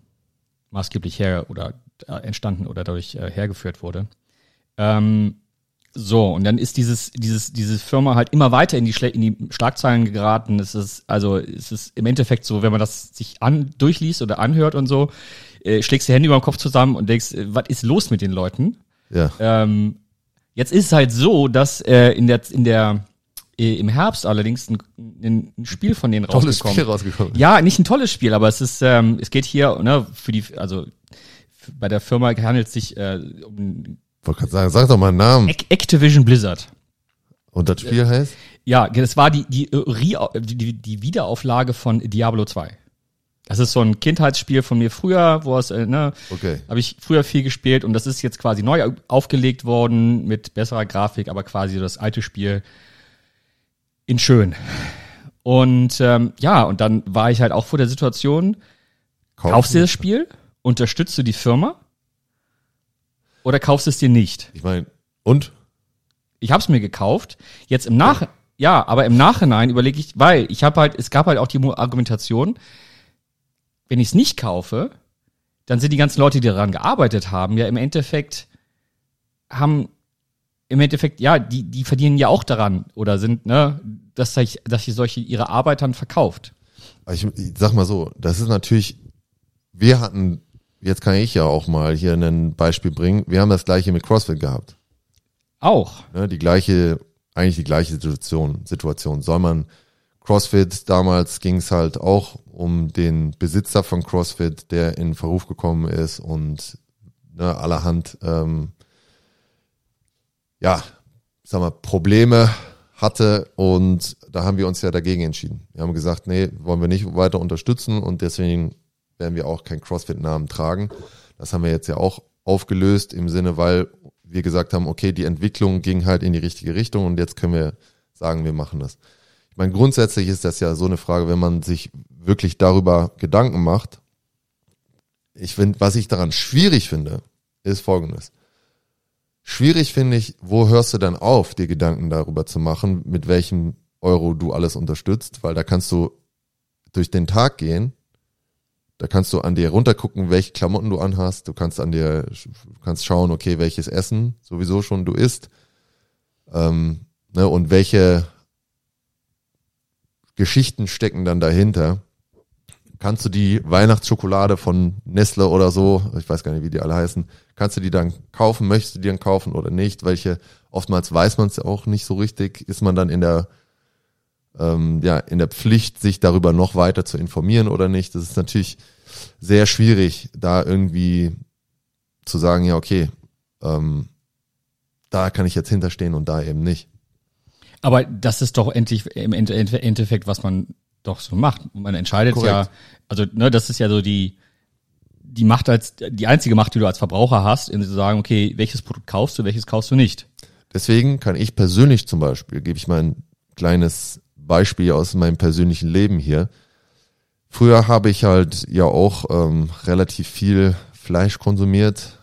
maßgeblich her oder äh, entstanden oder dadurch äh, hergeführt wurde. Ähm, so, und dann ist dieses, dieses, diese Firma halt immer weiter in die, Schle in die Schlagzeilen geraten. Es ist, also, es ist im Endeffekt so, wenn man das sich an, durchliest oder anhört und so, äh, schlägst die Hände über den Kopf zusammen und denkst, äh, was ist los mit den Leuten? Ja. Ähm, jetzt ist es halt so, dass äh, in der, in der, äh, im Herbst allerdings ein, ein, Spiel von denen Tolles rausgekommen. Spiel rausgekommen. Ja, nicht ein tolles Spiel, aber es ist, ähm, es geht hier, ne, für die, also bei der Firma handelt es sich äh, um Wollte gerade sagen, sag doch mal einen Namen. Ac- Activision Blizzard. Und das Spiel heißt? Ja, das war die, die, äh, die, die Wiederauflage von Diablo 2. Das ist so ein Kindheitsspiel von mir früher, wo es, äh, ne, Okay. habe ich früher viel gespielt und das ist jetzt quasi neu aufgelegt worden mit besserer Grafik, aber quasi das alte Spiel in schön. Und ähm, ja, und dann war ich halt auch vor der Situation, Kauf- kaufst du das Spiel, unterstützt du die Firma oder kaufst es dir nicht? Ich meine, und? Ich habe es mir gekauft. Jetzt im Nach ja, aber im Nachhinein überlege ich, weil ich habe halt, es gab halt auch die Argumentation, wenn ich es nicht kaufe, dann sind die ganzen Leute, die daran gearbeitet haben, ja im Endeffekt haben im Endeffekt ja, die die verdienen ja auch daran oder sind ne, dass ich dass sie solche ihre Arbeit dann verkauft. Ich, ich sag mal so, das ist natürlich, wir hatten, jetzt kann ich ja auch mal hier ein Beispiel bringen, wir haben das gleiche mit CrossFit gehabt. Auch. Ne, die gleiche, eigentlich die gleiche Situation, Situation. Soll man CrossFit, damals ging es halt auch um den Besitzer von CrossFit, der in Verruf gekommen ist und ne, allerhand, ähm, ja, sag mal, Probleme hatte und da haben wir uns ja dagegen entschieden. Wir haben gesagt, nee, wollen wir nicht weiter unterstützen und deswegen werden wir auch keinen CrossFit-Namen tragen. Das haben wir jetzt ja auch aufgelöst im Sinne, weil wir gesagt haben, okay, die Entwicklung ging halt in die richtige Richtung und jetzt können wir sagen, wir machen das. Ich meine, grundsätzlich ist das ja so eine Frage, wenn man sich wirklich darüber Gedanken macht. Ich finde, was ich daran schwierig finde, ist folgendes. Schwierig finde ich, wo hörst du dann auf, dir Gedanken darüber zu machen, mit welchem Euro du alles unterstützt, weil da kannst du durch den Tag gehen, da kannst du an dir runtergucken, welche Klamotten du anhast, du kannst an dir, kannst schauen, okay, welches Essen sowieso schon du isst, ähm, ne, und welche Geschichten stecken dann dahinter. Kannst du die Weihnachtsschokolade von Nestle oder so, ich weiß gar nicht, wie die alle heißen, kannst du die dann kaufen, möchtest du die dann kaufen oder nicht? Welche, oftmals weiß man es ja auch nicht so richtig, ist man dann in der, ähm, ja, in der Pflicht, sich darüber noch weiter zu informieren oder nicht? Das ist natürlich sehr schwierig, da irgendwie zu sagen, ja, okay, ähm, da kann ich jetzt hinterstehen und da eben nicht. Aber das ist doch endlich im Ende- Ende- Endeffekt, was man doch so macht. Man entscheidet Korrekt. ja, also ne, das ist ja so die die Macht als die einzige Macht, die du als Verbraucher hast, in zu sagen, okay, welches Produkt kaufst du, welches kaufst du nicht. Deswegen kann ich persönlich zum Beispiel, gebe ich mal ein kleines Beispiel aus meinem persönlichen Leben hier. Früher habe ich halt ja auch ähm, relativ viel Fleisch konsumiert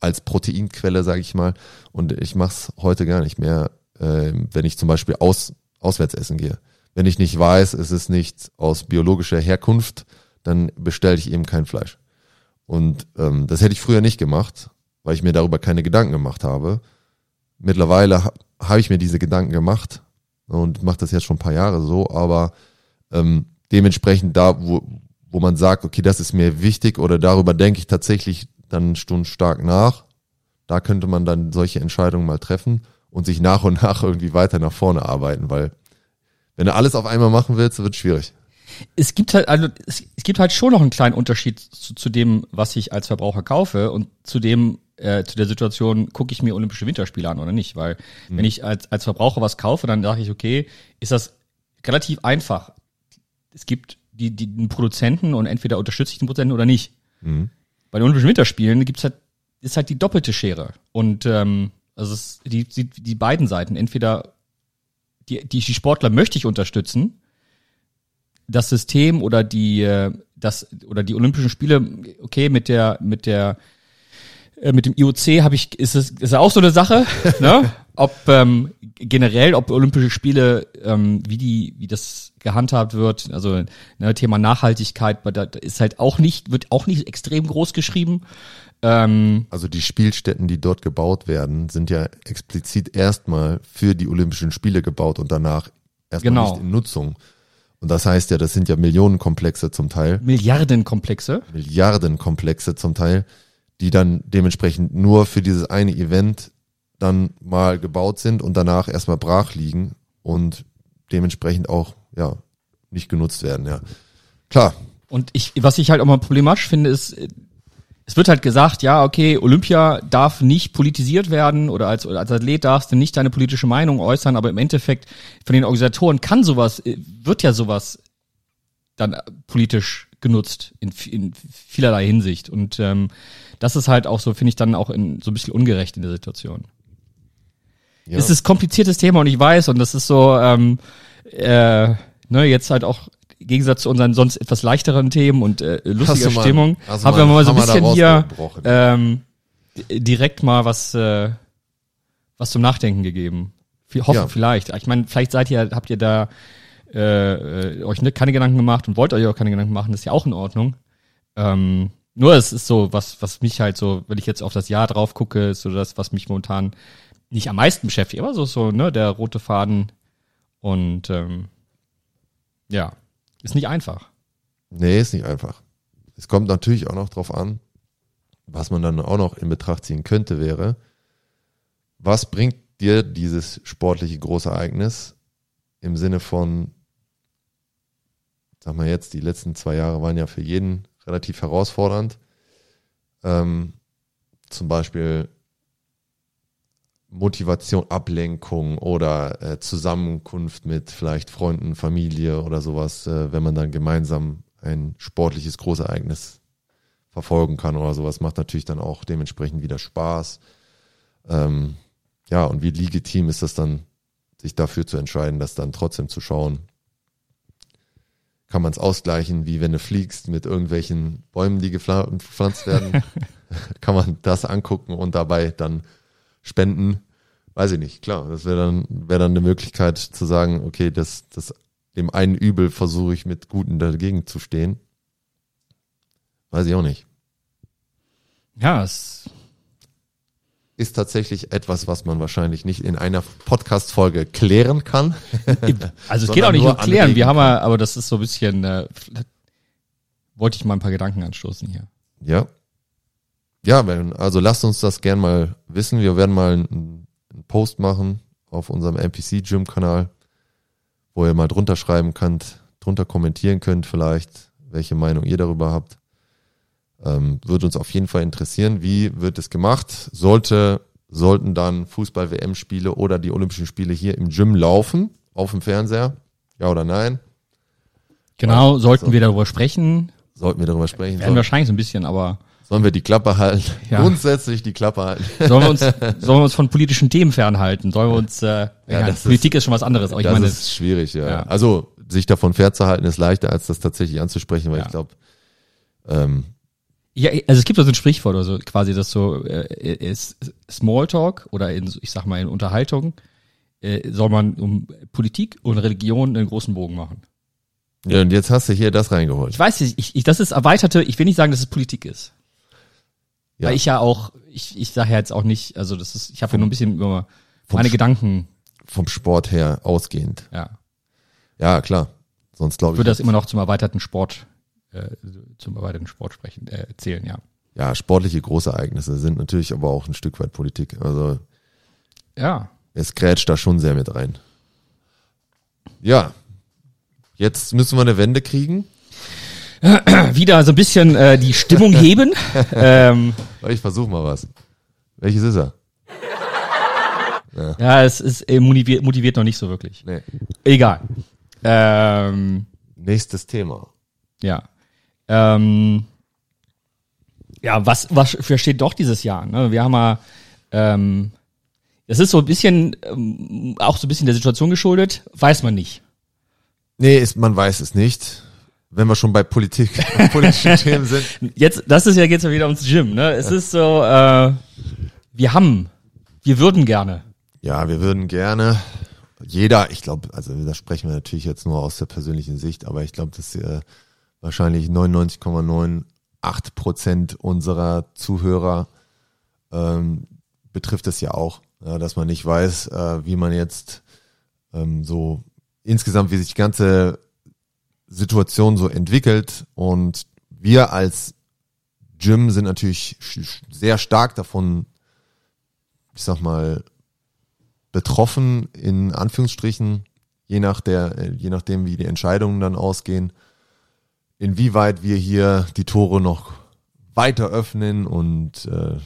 als Proteinquelle, sage ich mal. Und ich mache es heute gar nicht mehr, ähm, wenn ich zum Beispiel aus, auswärts essen gehe. Wenn ich nicht weiß, es ist nicht aus biologischer Herkunft, dann bestelle ich eben kein Fleisch. Und ähm, das hätte ich früher nicht gemacht, weil ich mir darüber keine Gedanken gemacht habe. Mittlerweile ha habe ich mir diese Gedanken gemacht und mache das jetzt schon ein paar Jahre so, aber ähm, dementsprechend da, wo, wo man sagt, okay, das ist mir wichtig oder darüber denke ich tatsächlich dann Stunden stark nach, da könnte man dann solche Entscheidungen mal treffen und sich nach und nach irgendwie weiter nach vorne arbeiten, weil wenn du alles auf einmal machen willst, wird schwierig. Es gibt halt, also es, es gibt halt schon noch einen kleinen Unterschied zu, zu dem, was ich als Verbraucher kaufe und zu dem, äh, zu der Situation, gucke ich mir Olympische Winterspiele an oder nicht. Weil wenn ich als, als Verbraucher was kaufe, dann sage ich, okay, ist das relativ einfach. Es gibt die, die den Produzenten und entweder unterstütze ich den Produzenten oder nicht. Bei den Olympischen Winterspielen gibt's halt, ist halt die doppelte Schere. Und ähm, also es die, die, die beiden Seiten. Entweder die, die, die Sportler möchte ich unterstützen, das System oder die äh, das oder die Olympischen Spiele okay mit der mit der mit dem IOC habe ich ist es ist ja auch so eine Sache ne? Ob ähm, generell ob Olympische Spiele ähm, wie die wie das gehandhabt wird also ne, Thema Nachhaltigkeit da da ist halt auch nicht wird auch nicht extrem groß geschrieben. Ähm, Also die Spielstätten, die dort gebaut werden, sind ja explizit erstmal für die Olympischen Spiele gebaut und danach erstmal Genau. nicht in Nutzung. Und das heißt ja, das sind ja Millionenkomplexe zum Teil, Milliardenkomplexe? Milliardenkomplexe zum Teil, die dann dementsprechend nur für dieses eine Event dann mal gebaut sind und danach erstmal brach liegen und dementsprechend auch, ja, nicht genutzt werden, ja. Klar, Und ich, was ich halt auch mal problematisch finde, ist, es wird halt gesagt, ja, okay, Olympia darf nicht politisiert werden oder als, als Athlet darfst du nicht deine politische Meinung äußern, aber im Endeffekt von den Organisatoren kann sowas, äh, wird ja sowas dann äh, politisch genutzt in, in vielerlei Hinsicht. Und ähm, das ist halt auch so, finde ich dann auch in, so ein bisschen ungerecht in der Situation. ja. Es ist ein kompliziertes Thema und ich weiß, und das ist so, ähm, äh, ne, jetzt halt auch im Gegensatz zu unseren sonst etwas leichteren Themen und äh, lustiger mal- Stimmung, haben wir mal so ein bisschen hier ähm, direkt mal was, äh, was zum Nachdenken gegeben. Hoffen Ja. vielleicht. Ich meine, vielleicht seid ihr, habt ihr da äh, äh, euch ne, keine Gedanken gemacht und wollt euch auch keine Gedanken machen, ist ja auch in Ordnung. Ähm, nur es ist so, was, was mich halt so, wenn ich jetzt auf das Jahr drauf gucke, ist so das, was mich momentan nicht am meisten beschäftigt, aber so, so, ne, der rote Faden. Und ähm, ja, ist nicht einfach. Nee, ist nicht einfach. Es kommt natürlich auch noch drauf an, was man dann auch noch in Betracht ziehen könnte, wäre, was bringt dir dieses sportliche Großereignis im Sinne von, sag mal jetzt, die letzten zwei Jahre waren ja für jeden relativ herausfordernd. Ähm, zum Beispiel Motivation, Ablenkung oder äh, Zusammenkunft mit vielleicht Freunden, Familie oder sowas, äh, wenn man dann gemeinsam ein sportliches Großereignis verfolgen kann oder sowas, macht natürlich dann auch dementsprechend wieder Spaß. Ähm, ja, und wie legitim ist das dann, sich dafür zu entscheiden, das dann trotzdem zu schauen? Kann man es ausgleichen, wie wenn du fliegst mit irgendwelchen Bäumen, die gepfla- gepflanzt werden? Kann man das angucken und dabei dann spenden? Weiß ich nicht, klar. Das wäre dann, wäre dann eine Möglichkeit zu sagen, okay, das, das, dem einen Übel versuche ich mit Guten dagegen zu stehen. Weiß ich auch nicht. Ja, es Ist tatsächlich etwas, was man wahrscheinlich nicht in einer Podcast-Folge klären kann. Also es geht auch nicht um klären. Wir haben ja, aber das ist so ein bisschen, äh, wollte ich mal ein paar Gedanken anstoßen hier. Ja. Ja, also lasst uns das gern mal wissen. Wir werden mal einen Post machen auf unserem NPC Gym Kanal, wo ihr mal drunter schreiben könnt, drunter kommentieren könnt vielleicht, welche Meinung ihr darüber habt. Ähm, würde uns auf jeden Fall interessieren, wie wird es gemacht? Sollte sollten dann Fußball-WM-Spiele oder die Olympischen Spiele hier im Gym laufen, auf dem Fernseher? Ja oder nein? Genau, sollten so. wir darüber sprechen. Sollten wir darüber sprechen? Werden Sollen, wahrscheinlich so ein bisschen, aber sollen wir die Klappe halten? Ja. Grundsätzlich die Klappe halten. sollen wir uns, sollen wir uns von politischen Themen fernhalten? Sollen wir uns, äh, ja, das Politik ist, schon was anderes, aber ich das meine, ist schwierig, ja. ja. Also sich davon fernzuhalten ist leichter, als das tatsächlich anzusprechen, weil Ja. ich glaube, ähm, ja, also es gibt so ein Sprichwort oder so, quasi das so, äh, ist Smalltalk oder in, ich sag mal in Unterhaltung, äh, soll man um Politik und Religion einen großen Bogen machen. ja, und jetzt hast du hier das reingeholt. Ich weiß nicht, ich, ich, das ist erweiterte, ich will nicht sagen, dass es Politik ist. Ja. Weil ich ja auch, ich, ich sage ja jetzt auch nicht, also das ist, ich habe ja nur ein bisschen über vom meine Sch- Gedanken, Vom Sport her ausgehend. ja. Ja, klar. Sonst glaube ich. würde das immer noch zum erweiterten Sport, äh, zum erweiterten Sport sprechen, äh, zählen, ja. ja, sportliche Großereignisse sind natürlich aber auch ein Stück weit Politik. Also Ja. es grätscht da schon sehr mit rein. Ja. Jetzt müssen wir eine Wende kriegen. Wieder so ein bisschen äh, die Stimmung heben. ähm, Ich versuche mal was. Welches ist er? ja, es ist äh, motiviert, motiviert noch nicht so wirklich. Nee. Egal. Ähm, Nächstes Thema. ja. Ähm, ja, was, was versteht doch dieses Jahr? Ne? Wir haben ja, ähm, das ist so ein bisschen, ähm, auch so ein bisschen der Situation geschuldet, weiß man nicht. Nee, ist, man weiß es nicht. Wenn wir schon bei Politik und politischen Themen sind. Jetzt, das ist ja geht's ja wieder ums Gym, ne? Es ist so, äh, wir haben, wir würden gerne. Ja, wir würden gerne, jeder, ich glaube, also da sprechen wir natürlich jetzt nur aus der persönlichen Sicht, aber ich glaube, dass äh, wahrscheinlich 99,98 Prozent unserer Zuhörer ähm, betrifft es ja auch, ja, dass man nicht weiß, äh, wie man jetzt ähm, so insgesamt, wie sich die ganze Situation so entwickelt. Und wir als Gym sind natürlich sehr stark davon, ich sag mal, betroffen in Anführungsstrichen, je nach der, äh, je nachdem, wie die Entscheidungen dann ausgehen, inwieweit wir hier die Tore noch weiter öffnen und äh,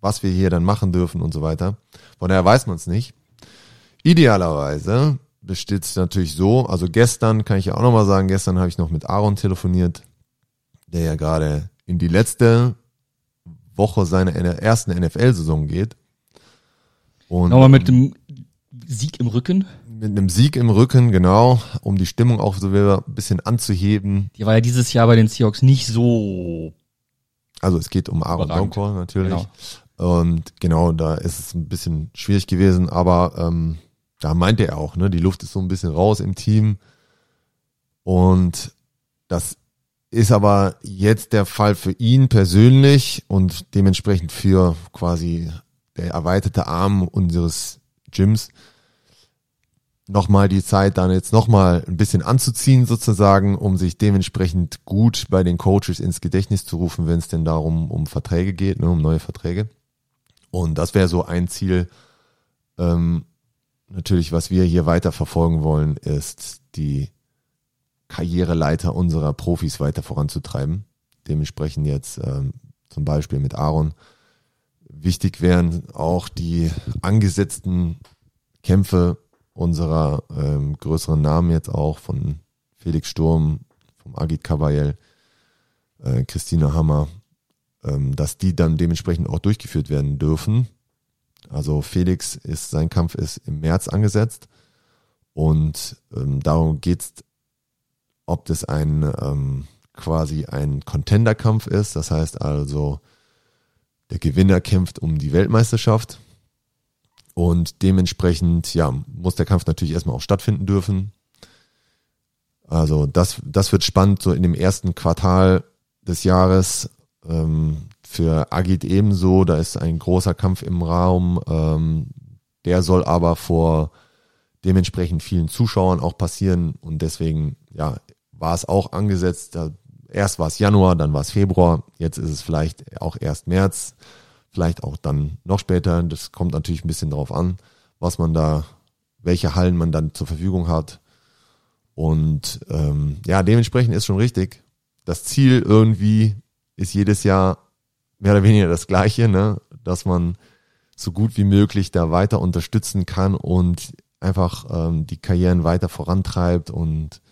was wir hier dann machen dürfen und so weiter. Von daher weiß man es nicht. Idealerweise besteht es natürlich so, also gestern kann ich ja auch nochmal sagen, gestern habe ich noch mit Aaron telefoniert, der ja gerade in die letzte Woche seiner ersten NFL-Saison geht. Und Nochmal mit dem Sieg im Rücken. Mit einem Sieg im Rücken, genau, um die Stimmung auch so wieder ein bisschen anzuheben. Die war ja dieses Jahr bei den Seahawks nicht so. Also es geht um Aaron. Donkor natürlich. Genau. Und genau, da ist es ein bisschen schwierig gewesen, aber ähm, da meinte er auch, ne, die Luft ist so ein bisschen raus im Team. Und das ist aber jetzt der Fall für ihn persönlich und dementsprechend für quasi der erweiterte Arm unseres Gyms nochmal die Zeit dann jetzt nochmal ein bisschen anzuziehen sozusagen, um sich dementsprechend gut bei den Coaches ins Gedächtnis zu rufen, wenn es denn darum um Verträge geht, ne, um neue Verträge. Und das wäre so ein Ziel, ähm, natürlich, was wir hier weiter verfolgen wollen, ist die Karriereleiter unserer Profis weiter voranzutreiben. Dementsprechend jetzt ähm, zum Beispiel mit Aaron. Wichtig wären auch die angesetzten Kämpfe unserer ähm, größeren Namen jetzt auch von Felix Sturm, vom Agit Kabayel, äh, Christina Hammer, ähm, dass die dann dementsprechend auch durchgeführt werden dürfen. Also Felix ist, sein Kampf ist im März angesetzt und ähm, darum geht's, ob das ein ähm, quasi ein Contender-Kampf ist, das heißt also der Gewinner kämpft um die Weltmeisterschaft und dementsprechend ja muss der Kampf natürlich erstmal auch stattfinden dürfen. Also das das wird spannend so in dem ersten Quartal des Jahres ähm, für Agit ebenso. Da ist ein großer Kampf im Raum. Ähm, der soll aber vor dementsprechend vielen Zuschauern auch passieren und deswegen ja war es auch angesetzt. Da, erst war es Januar, dann war es Februar, jetzt ist es vielleicht auch erst März, vielleicht auch dann noch später. Das kommt natürlich ein bisschen drauf an, was man da, welche Hallen man dann zur Verfügung hat. Und ähm, ja, dementsprechend ist schon richtig. Das Ziel irgendwie ist jedes Jahr mehr oder weniger das gleiche, ne? dass man so gut wie möglich da weiter unterstützen kann und einfach ähm, die Karrieren weiter vorantreibt und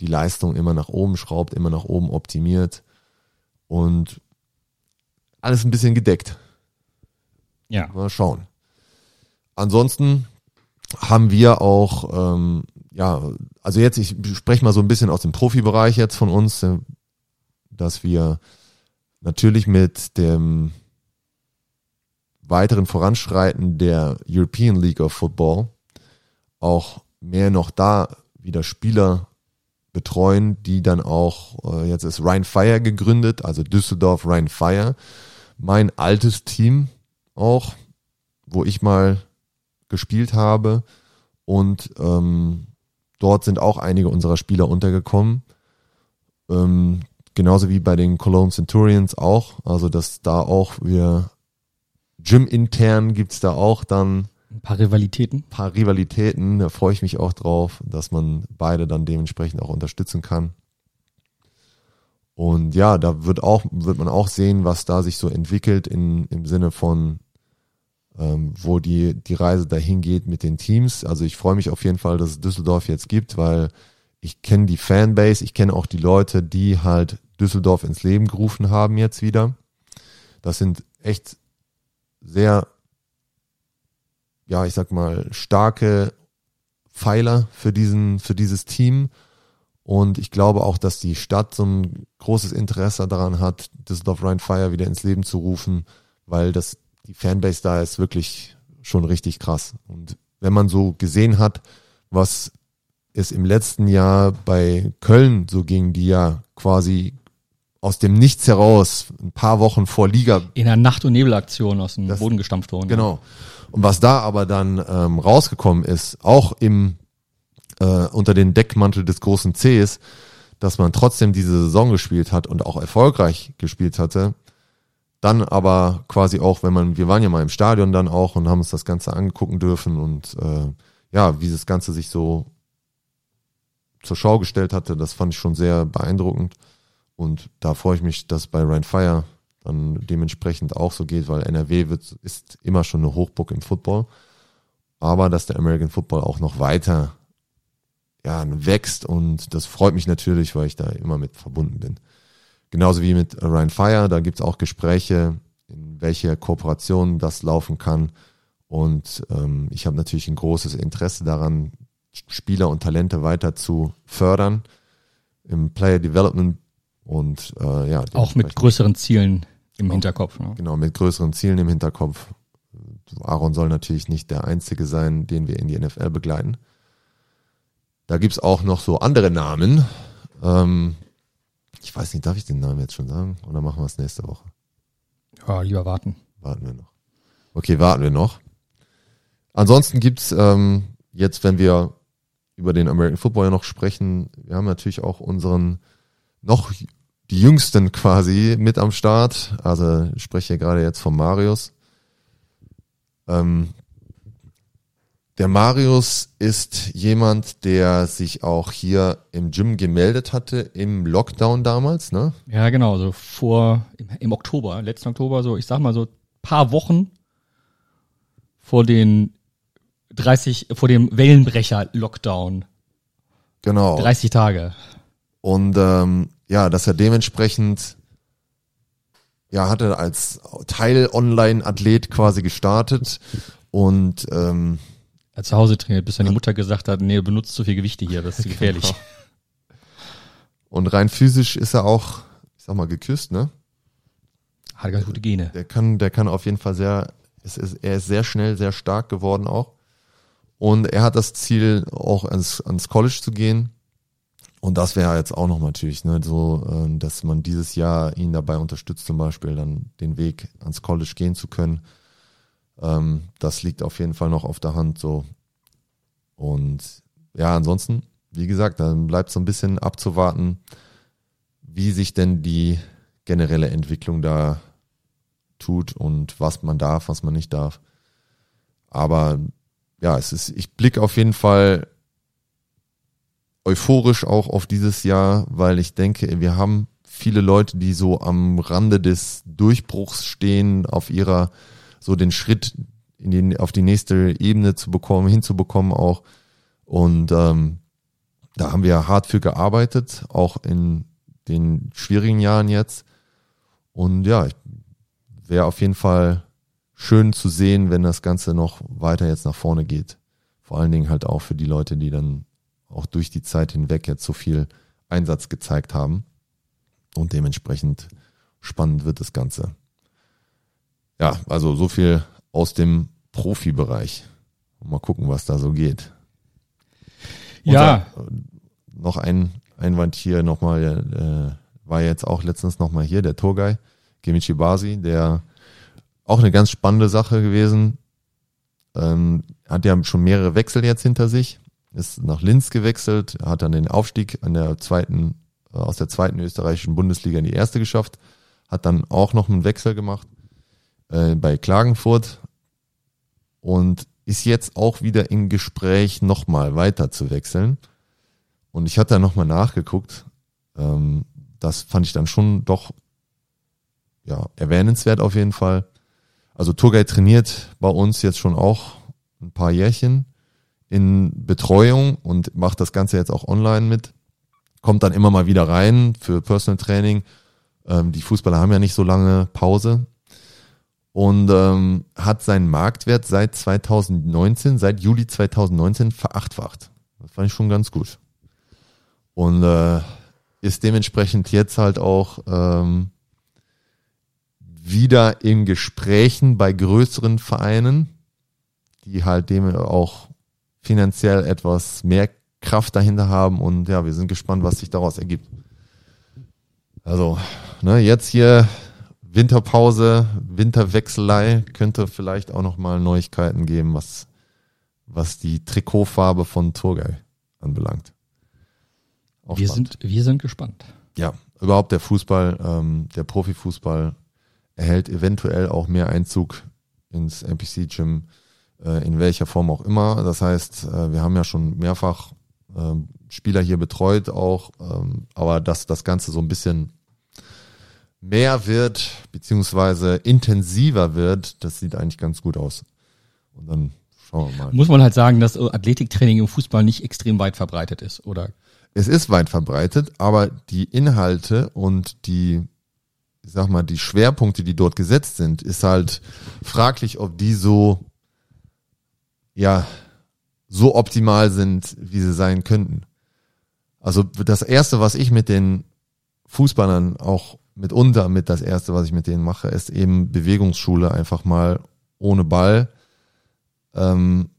die Leistung immer nach oben schraubt, immer nach oben optimiert und alles ein bisschen gedeckt. Ja. Mal schauen. Ansonsten haben wir auch, ähm, ja, also jetzt, ich spreche mal so ein bisschen aus dem Profibereich jetzt von uns, äh, dass wir natürlich mit dem weiteren Voranschreiten der European League of Football auch mehr noch da wieder Spieler betreuen, die dann auch, äh, jetzt ist Rhein Fire gegründet, also Düsseldorf Rhein Fire, mein altes Team auch, wo ich mal gespielt habe und ähm, dort sind auch einige unserer Spieler untergekommen. Ähm, genauso wie bei den Cologne Centurions auch, also dass da auch wir Gym intern gibt's da auch dann Ein paar Rivalitäten. paar Rivalitäten, da freue ich mich auch drauf, dass man beide dann dementsprechend auch unterstützen kann. Und ja, da wird auch, wird man auch sehen, was da sich so entwickelt in, im Sinne von, ähm, wo die, die Reise dahin geht mit den Teams. Also ich freue mich auf jeden Fall, dass es Düsseldorf jetzt gibt, weil ich kenne die Fanbase, ich kenne auch die Leute, die halt Düsseldorf ins Leben gerufen haben jetzt wieder. Das sind echt sehr, ja, ich sag mal, starke Pfeiler für diesen, für dieses Team. Und ich glaube auch, dass die Stadt so ein großes Interesse daran hat, Düsseldorf Rhein Fire wieder ins Leben zu rufen, weil das, die Fanbase da ist wirklich schon richtig krass. Und wenn man so gesehen hat, was es im letzten Jahr bei Köln so ging, die ja quasi aus dem Nichts heraus ein paar Wochen vor Liga In einer Nacht- und Nebelaktion aus dem Das- Boden gestampft wurden. Genau. Und was da aber dann ähm, rausgekommen ist, auch im äh, unter den Deckmantel des großen Cs, dass man trotzdem diese Saison gespielt hat und auch erfolgreich gespielt hatte. Dann aber quasi auch, wenn man, wir waren ja mal im Stadion dann auch und haben uns das Ganze angucken dürfen und äh, ja, wie das Ganze sich so zur Schau gestellt hatte, das fand ich schon sehr beeindruckend. Und da freue ich mich, dass bei Ryan Fire dann dementsprechend auch so geht, weil NRW wird, ist immer schon eine Hochburg im Football. Aber dass der American Football auch noch weiter ja, wächst und das freut mich natürlich, weil ich da immer mit verbunden bin. Genauso wie mit Ryan Fire, da gibt's auch Gespräche, in welche Kooperation das laufen kann. Und ähm, ich habe natürlich ein großes Interesse daran, Spieler und Talente weiter zu fördern im Player Development und äh, ja. Auch mit größeren Zielen im Hinterkopf. Ne? Genau, mit größeren Zielen im Hinterkopf. Aaron soll natürlich nicht der Einzige sein, den wir in die NFL begleiten. Da gibt's auch noch so andere Namen. Ähm, ich weiß nicht, darf ich den Namen jetzt schon sagen? Oder machen wir es nächste Woche? Ja, lieber warten. Warten wir noch. Okay, warten wir noch. Ansonsten gibt's ähm, jetzt, wenn wir über den American Football noch sprechen, wir haben natürlich auch unseren noch die jüngsten quasi mit am Start. Also ich spreche hier gerade jetzt von Marius. Ähm, der Marius ist jemand, der sich auch hier im Gym gemeldet hatte im Lockdown damals, ne? Ja, genau, so vor, im, im Oktober, letzten Oktober, so, ich sag mal so paar Wochen vor den 30, vor dem Wellenbrecher-Lockdown. Genau. 30 Tage. Und ähm, ja, dass er dementsprechend ja hatte als Teil-Online-Athlet quasi gestartet und ähm, Er zu Hause trainiert, bis dann die Mutter gesagt hat, nee, benutzt zu viel Gewichte hier, das ist gefährlich. Genau. und rein physisch ist er auch, ich sag mal, geküsst, ne? Hat ganz gute Gene. Der kann, der kann auf jeden Fall sehr, es ist, er ist sehr schnell, sehr stark geworden auch. Und er hat das Ziel, auch ans, ans College zu gehen. Und das wäre jetzt auch noch natürlich, ne, so, äh, dass man dieses Jahr ihn dabei unterstützt, zum Beispiel dann den Weg ans College gehen zu können. Ähm, das liegt auf jeden Fall noch auf der Hand so. Und ja, ansonsten, wie gesagt, dann bleibt so ein bisschen abzuwarten, wie sich denn die generelle Entwicklung da tut und was man darf, was man nicht darf. Aber ja, es ist, ich blicke auf jeden Fall euphorisch auch auf dieses Jahr, weil ich denke, wir haben viele Leute, die so am Rande des Durchbruchs stehen, auf ihrer, so den Schritt in die, auf die nächste Ebene zu bekommen, hinzubekommen auch. Und ähm, da haben wir hart für gearbeitet, auch in den schwierigen Jahren jetzt. Und ja, wäre auf jeden Fall schön zu sehen, wenn das Ganze noch weiter jetzt nach vorne geht. Vor allen Dingen halt auch für die Leute, die dann auch durch die Zeit hinweg jetzt so viel Einsatz gezeigt haben. Und dementsprechend spannend wird das Ganze. Ja, also so viel aus dem Profibereich. Mal gucken, was da so geht. Ja. Äh, noch ein Einwand hier nochmal, äh, war jetzt auch letztens nochmal hier, der Tourguy, Gemichi Basi, der auch eine ganz spannende Sache gewesen. Ähm, hat ja schon mehrere Wechsel jetzt hinter sich, ist nach Linz gewechselt, hat dann den Aufstieg an der zweiten, äh, aus der zweiten österreichischen Bundesliga in die erste geschafft, hat dann auch noch einen Wechsel gemacht äh, bei Klagenfurt und ist jetzt auch wieder im Gespräch, nochmal weiter zu wechseln. Und ich hatte nochmal nachgeguckt. Ähm, das fand ich dann schon doch ja, erwähnenswert auf jeden Fall. Also Turgay trainiert bei uns jetzt schon auch ein paar Jährchen in Betreuung und macht das Ganze jetzt auch online mit. Kommt dann immer mal wieder rein für Personal Training. Ähm, die Fußballer haben ja nicht so lange Pause. Und ähm, hat seinen Marktwert seit 2019, seit Juli 2019 verachtfacht. Das fand ich schon ganz gut. Und äh, ist dementsprechend jetzt halt auch ähm, wieder in Gesprächen bei größeren Vereinen, die halt dem auch finanziell etwas mehr Kraft dahinter haben und ja, wir sind gespannt, was sich daraus ergibt. Also, ne, jetzt hier Winterpause, Winterwechselei könnte vielleicht auch nochmal Neuigkeiten geben, was, was die Trikotfarbe von Turgay anbelangt. Auch wir spannend. sind, wir sind gespannt. Ja, überhaupt der Fußball, ähm, der Profifußball erhält eventuell auch mehr Einzug ins NPC-Gym, äh, in welcher Form auch immer. Das heißt, äh, wir haben ja schon mehrfach äh, Spieler hier betreut auch, ähm, aber dass das Ganze so ein bisschen mehr wird, beziehungsweise intensiver wird, das sieht eigentlich ganz gut aus. Und dann schauen wir mal. Muss man halt sagen, dass Athletiktraining im Fußball nicht extrem weit verbreitet ist, oder? Es ist weit verbreitet, aber die Inhalte und die ich sag mal, die Schwerpunkte, die dort gesetzt sind, ist halt fraglich, ob die so, ja, so optimal sind, wie sie sein könnten. Also das erste, was ich mit den Fußballern auch mitunter mit das erste, was ich mit denen mache, ist eben Bewegungsschule einfach mal ohne Ball. Ähm,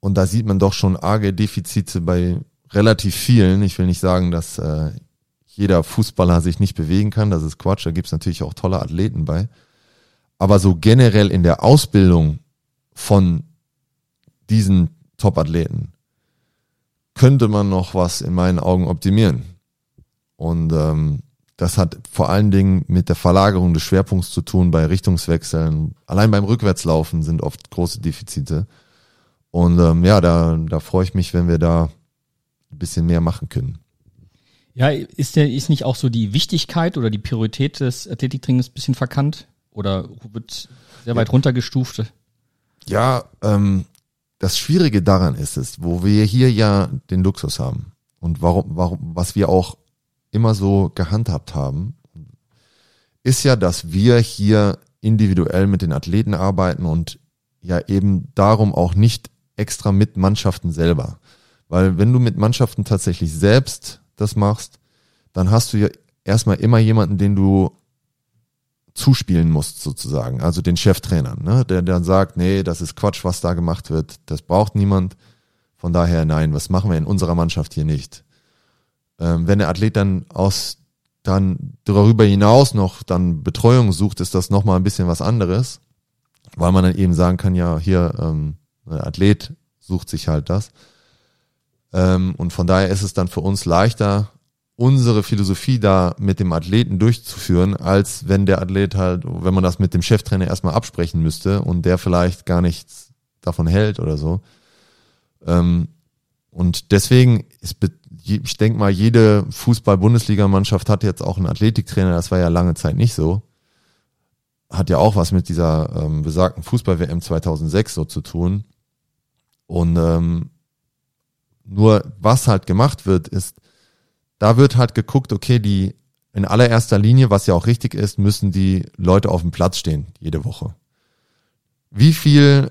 und da sieht man doch schon arge Defizite bei relativ vielen. Ich will nicht sagen, dass äh, jeder Fußballer sich nicht bewegen kann. Das ist Quatsch. Da gibt's natürlich auch tolle Athleten bei. Aber so generell in der Ausbildung von diesen Top-Athleten könnte man noch was in meinen Augen optimieren. Und ähm, das hat vor allen Dingen mit der Verlagerung des Schwerpunkts zu tun bei Richtungswechseln. Allein beim Rückwärtslaufen sind oft große Defizite. Und ähm, ja, da, da freue ich mich, wenn wir da ein bisschen mehr machen können. Ja, ist der, ist nicht auch so die Wichtigkeit oder die Priorität des Athletiktrainings ein bisschen verkannt? Oder wird sehr weit ja. runtergestuft? Ja, ähm, das Schwierige daran ist es, wo wir hier ja den Luxus haben und warum, warum, was wir auch immer so gehandhabt haben, ist ja, dass wir hier individuell mit den Athleten arbeiten und ja eben darum auch nicht extra mit Mannschaften selber. Weil wenn du mit Mannschaften tatsächlich selbst das machst, dann hast du ja erstmal immer jemanden, den du zuspielen musst sozusagen, also den Cheftrainer, ne? der dann sagt, nee, das ist Quatsch, was da gemacht wird, das braucht niemand. Von daher nein, was machen wir in unserer Mannschaft hier nicht? Ähm, wenn der Athlet dann aus dann darüber hinaus noch dann Betreuung sucht, ist das nochmal ein bisschen was anderes, weil man dann eben sagen kann, ja, hier, ähm, der Athlet sucht sich halt das. Ähm, und von daher ist es dann für uns leichter, unsere Philosophie da mit dem Athleten durchzuführen, als wenn der Athlet halt, wenn man das mit dem Cheftrainer erstmal absprechen müsste und der vielleicht gar nichts davon hält oder so. Ähm, und deswegen ist, ich denke mal, jede Fußball-Bundesligamannschaft hat jetzt auch einen Athletiktrainer, das war ja lange Zeit nicht so. hat ja auch was mit dieser ähm, besagten Fußball-WM 2006 so zu tun. Und ähm, nur was halt gemacht wird, ist, da wird halt geguckt, okay, die in allererster Linie, was ja auch richtig ist, müssen die Leute auf dem Platz stehen, jede Woche. Wie viel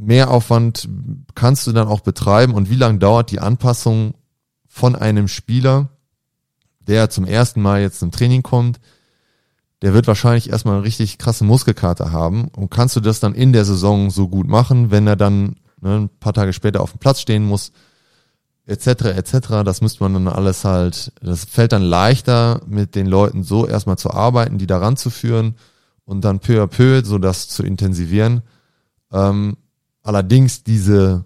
Mehraufwand kannst du dann auch betreiben und wie lange dauert die Anpassung von einem Spieler, der zum ersten Mal jetzt zum Training kommt, der wird wahrscheinlich erstmal einen richtig krassen Muskelkater haben und kannst du das dann in der Saison so gut machen, wenn er dann ne, ein paar Tage später auf dem Platz stehen muss, etc. etc. Das müsste man dann alles halt, das fällt dann leichter mit den Leuten so erstmal zu arbeiten, die da ranzuführen und dann peu à peu so das zu intensivieren. Ähm, allerdings diese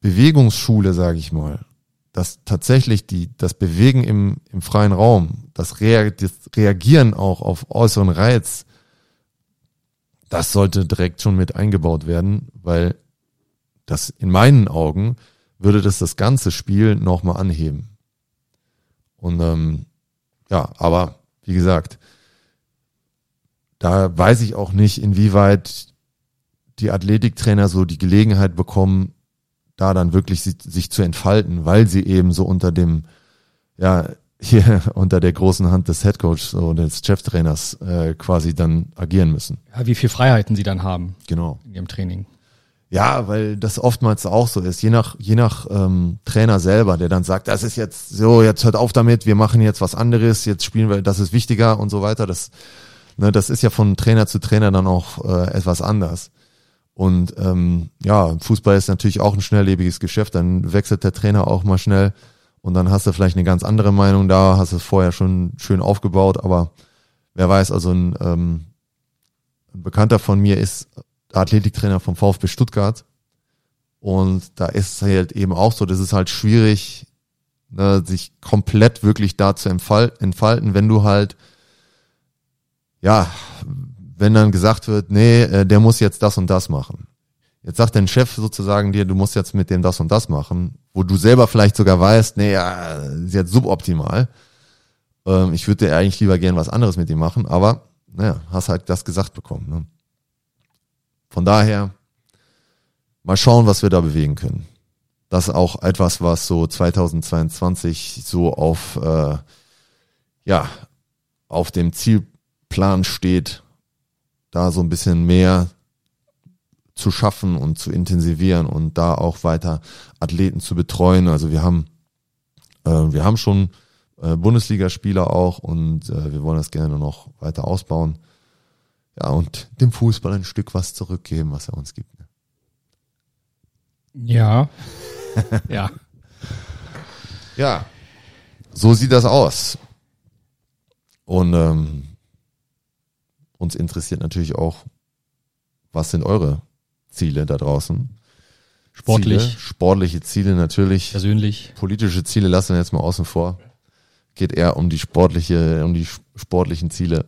Bewegungsschule, sage ich mal, dass tatsächlich die, das Bewegen im, im freien Raum, das, das Reagieren auch auf äußeren Reiz, das sollte direkt schon mit eingebaut werden, weil das in meinen Augen würde das das ganze Spiel nochmal anheben. Und ähm, ja, aber wie gesagt, da weiß ich auch nicht, inwieweit die Athletiktrainer so die Gelegenheit bekommen, da dann wirklich sich, sich zu entfalten, weil sie eben so unter dem, ja, hier unter der großen Hand des Headcoachs oder des Cheftrainers äh, quasi dann agieren müssen. Ja, wie viel Freiheiten sie dann haben Genau. in ihrem Training. Ja, weil das oftmals auch so ist. Je nach, je nach ähm, Trainer selber, der dann sagt, das ist jetzt so, jetzt hört auf damit, wir machen jetzt was anderes, jetzt spielen wir, das ist wichtiger und so weiter. Das, ne, das ist ja von Trainer zu Trainer dann auch äh, etwas anders. Und ähm, ja, Fußball ist natürlich auch ein schnelllebiges Geschäft, dann wechselt der Trainer auch mal schnell. Und dann hast du vielleicht eine ganz andere Meinung da, hast es vorher schon schön aufgebaut, aber wer weiß, also ein, ähm, ein Bekannter von mir ist Athletiktrainer vom VfB Stuttgart. Und da ist halt eben auch so, das ist halt schwierig, ne, sich komplett wirklich da zu entfalten, wenn du halt ja, wenn dann gesagt wird, nee, äh, der muss jetzt das und das machen. Jetzt sagt dein Chef sozusagen dir, du musst jetzt mit dem das und das machen, wo du selber vielleicht sogar weißt, nee, ja, ist jetzt suboptimal. Ähm, ich würde dir eigentlich lieber gern was anderes mit ihm machen, aber naja, hast halt das gesagt bekommen. Ne? Von daher, mal schauen, was wir da bewegen können. Das ist auch etwas, was so 2022 so auf, äh, ja, auf dem Zielplan steht, da so ein bisschen mehr zu schaffen und zu intensivieren und da auch weiter Athleten zu betreuen. Also wir haben, äh, wir haben schon äh, Bundesligaspieler auch und äh, wir wollen das gerne noch weiter ausbauen. Ja, und dem Fußball ein Stück was zurückgeben, was er uns gibt. ne? Ja. ja. Ja, so sieht das aus. Und ähm, uns interessiert natürlich auch, was sind eure Ziele da draußen? Sportlich. Ziele, sportliche Ziele natürlich. Persönlich. Politische Ziele lassen wir jetzt mal außen vor. Geht eher um die sportliche, um die sportlichen Ziele.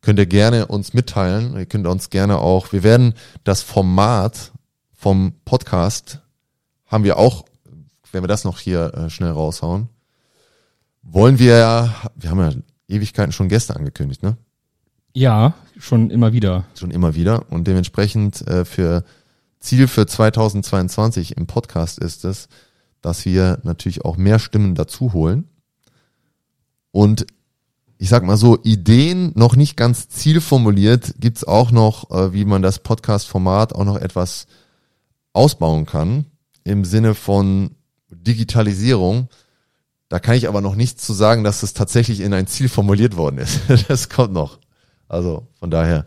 Könnt ihr gerne uns mitteilen. Ihr könnt uns gerne auch, wir werden das Format vom Podcast haben wir auch, wenn wir das noch hier äh, schnell raushauen, wollen wir ja, wir haben ja Ewigkeiten schon Gäste angekündigt, ne? Ja, schon immer wieder. Schon immer wieder. Und dementsprechend äh, für Ziel für 2022 im Podcast ist es, dass wir natürlich auch mehr Stimmen dazu holen. Und ich sag mal so, Ideen noch nicht ganz zielformuliert, gibt's auch noch, äh, wie man das Podcast-Format auch noch etwas ausbauen kann im Sinne von Digitalisierung. Da kann ich aber noch nichts zu sagen, dass es tatsächlich in ein Ziel formuliert worden ist. Das kommt noch. Also von daher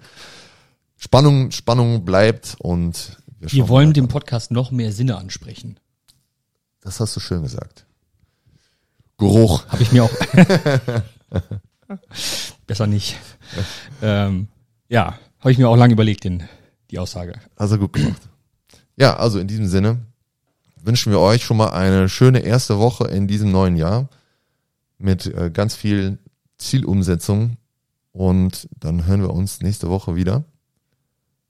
Spannung, Spannung bleibt und wir, Wir wollen dem Podcast noch mehr Sinne ansprechen. Das hast du schön gesagt. Geruch. Habe ich mir auch. Besser nicht. ähm, ja, habe ich mir auch lange überlegt, den, die Aussage. Also gut gemacht. Ja, also in diesem Sinne wünschen wir euch schon mal eine schöne erste Woche in diesem neuen Jahr mit äh, ganz viel Zielumsetzung und dann hören wir uns nächste Woche wieder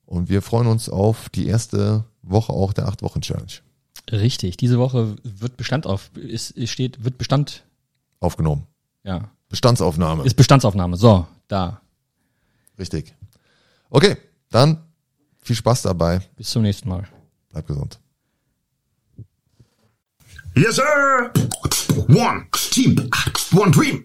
und wir freuen uns auf die erste Woche auch der acht Wochen Challenge Richtig. Diese Woche wird Bestand auf, ist, ist steht, wird Bestand, aufgenommen. ja, Bestandsaufnahme. ist Bestandsaufnahme. So, da. Richtig. Okay, dann viel Spaß dabei. Bis zum nächsten Mal. Bleib gesund. Yes, sir. One team, one dream.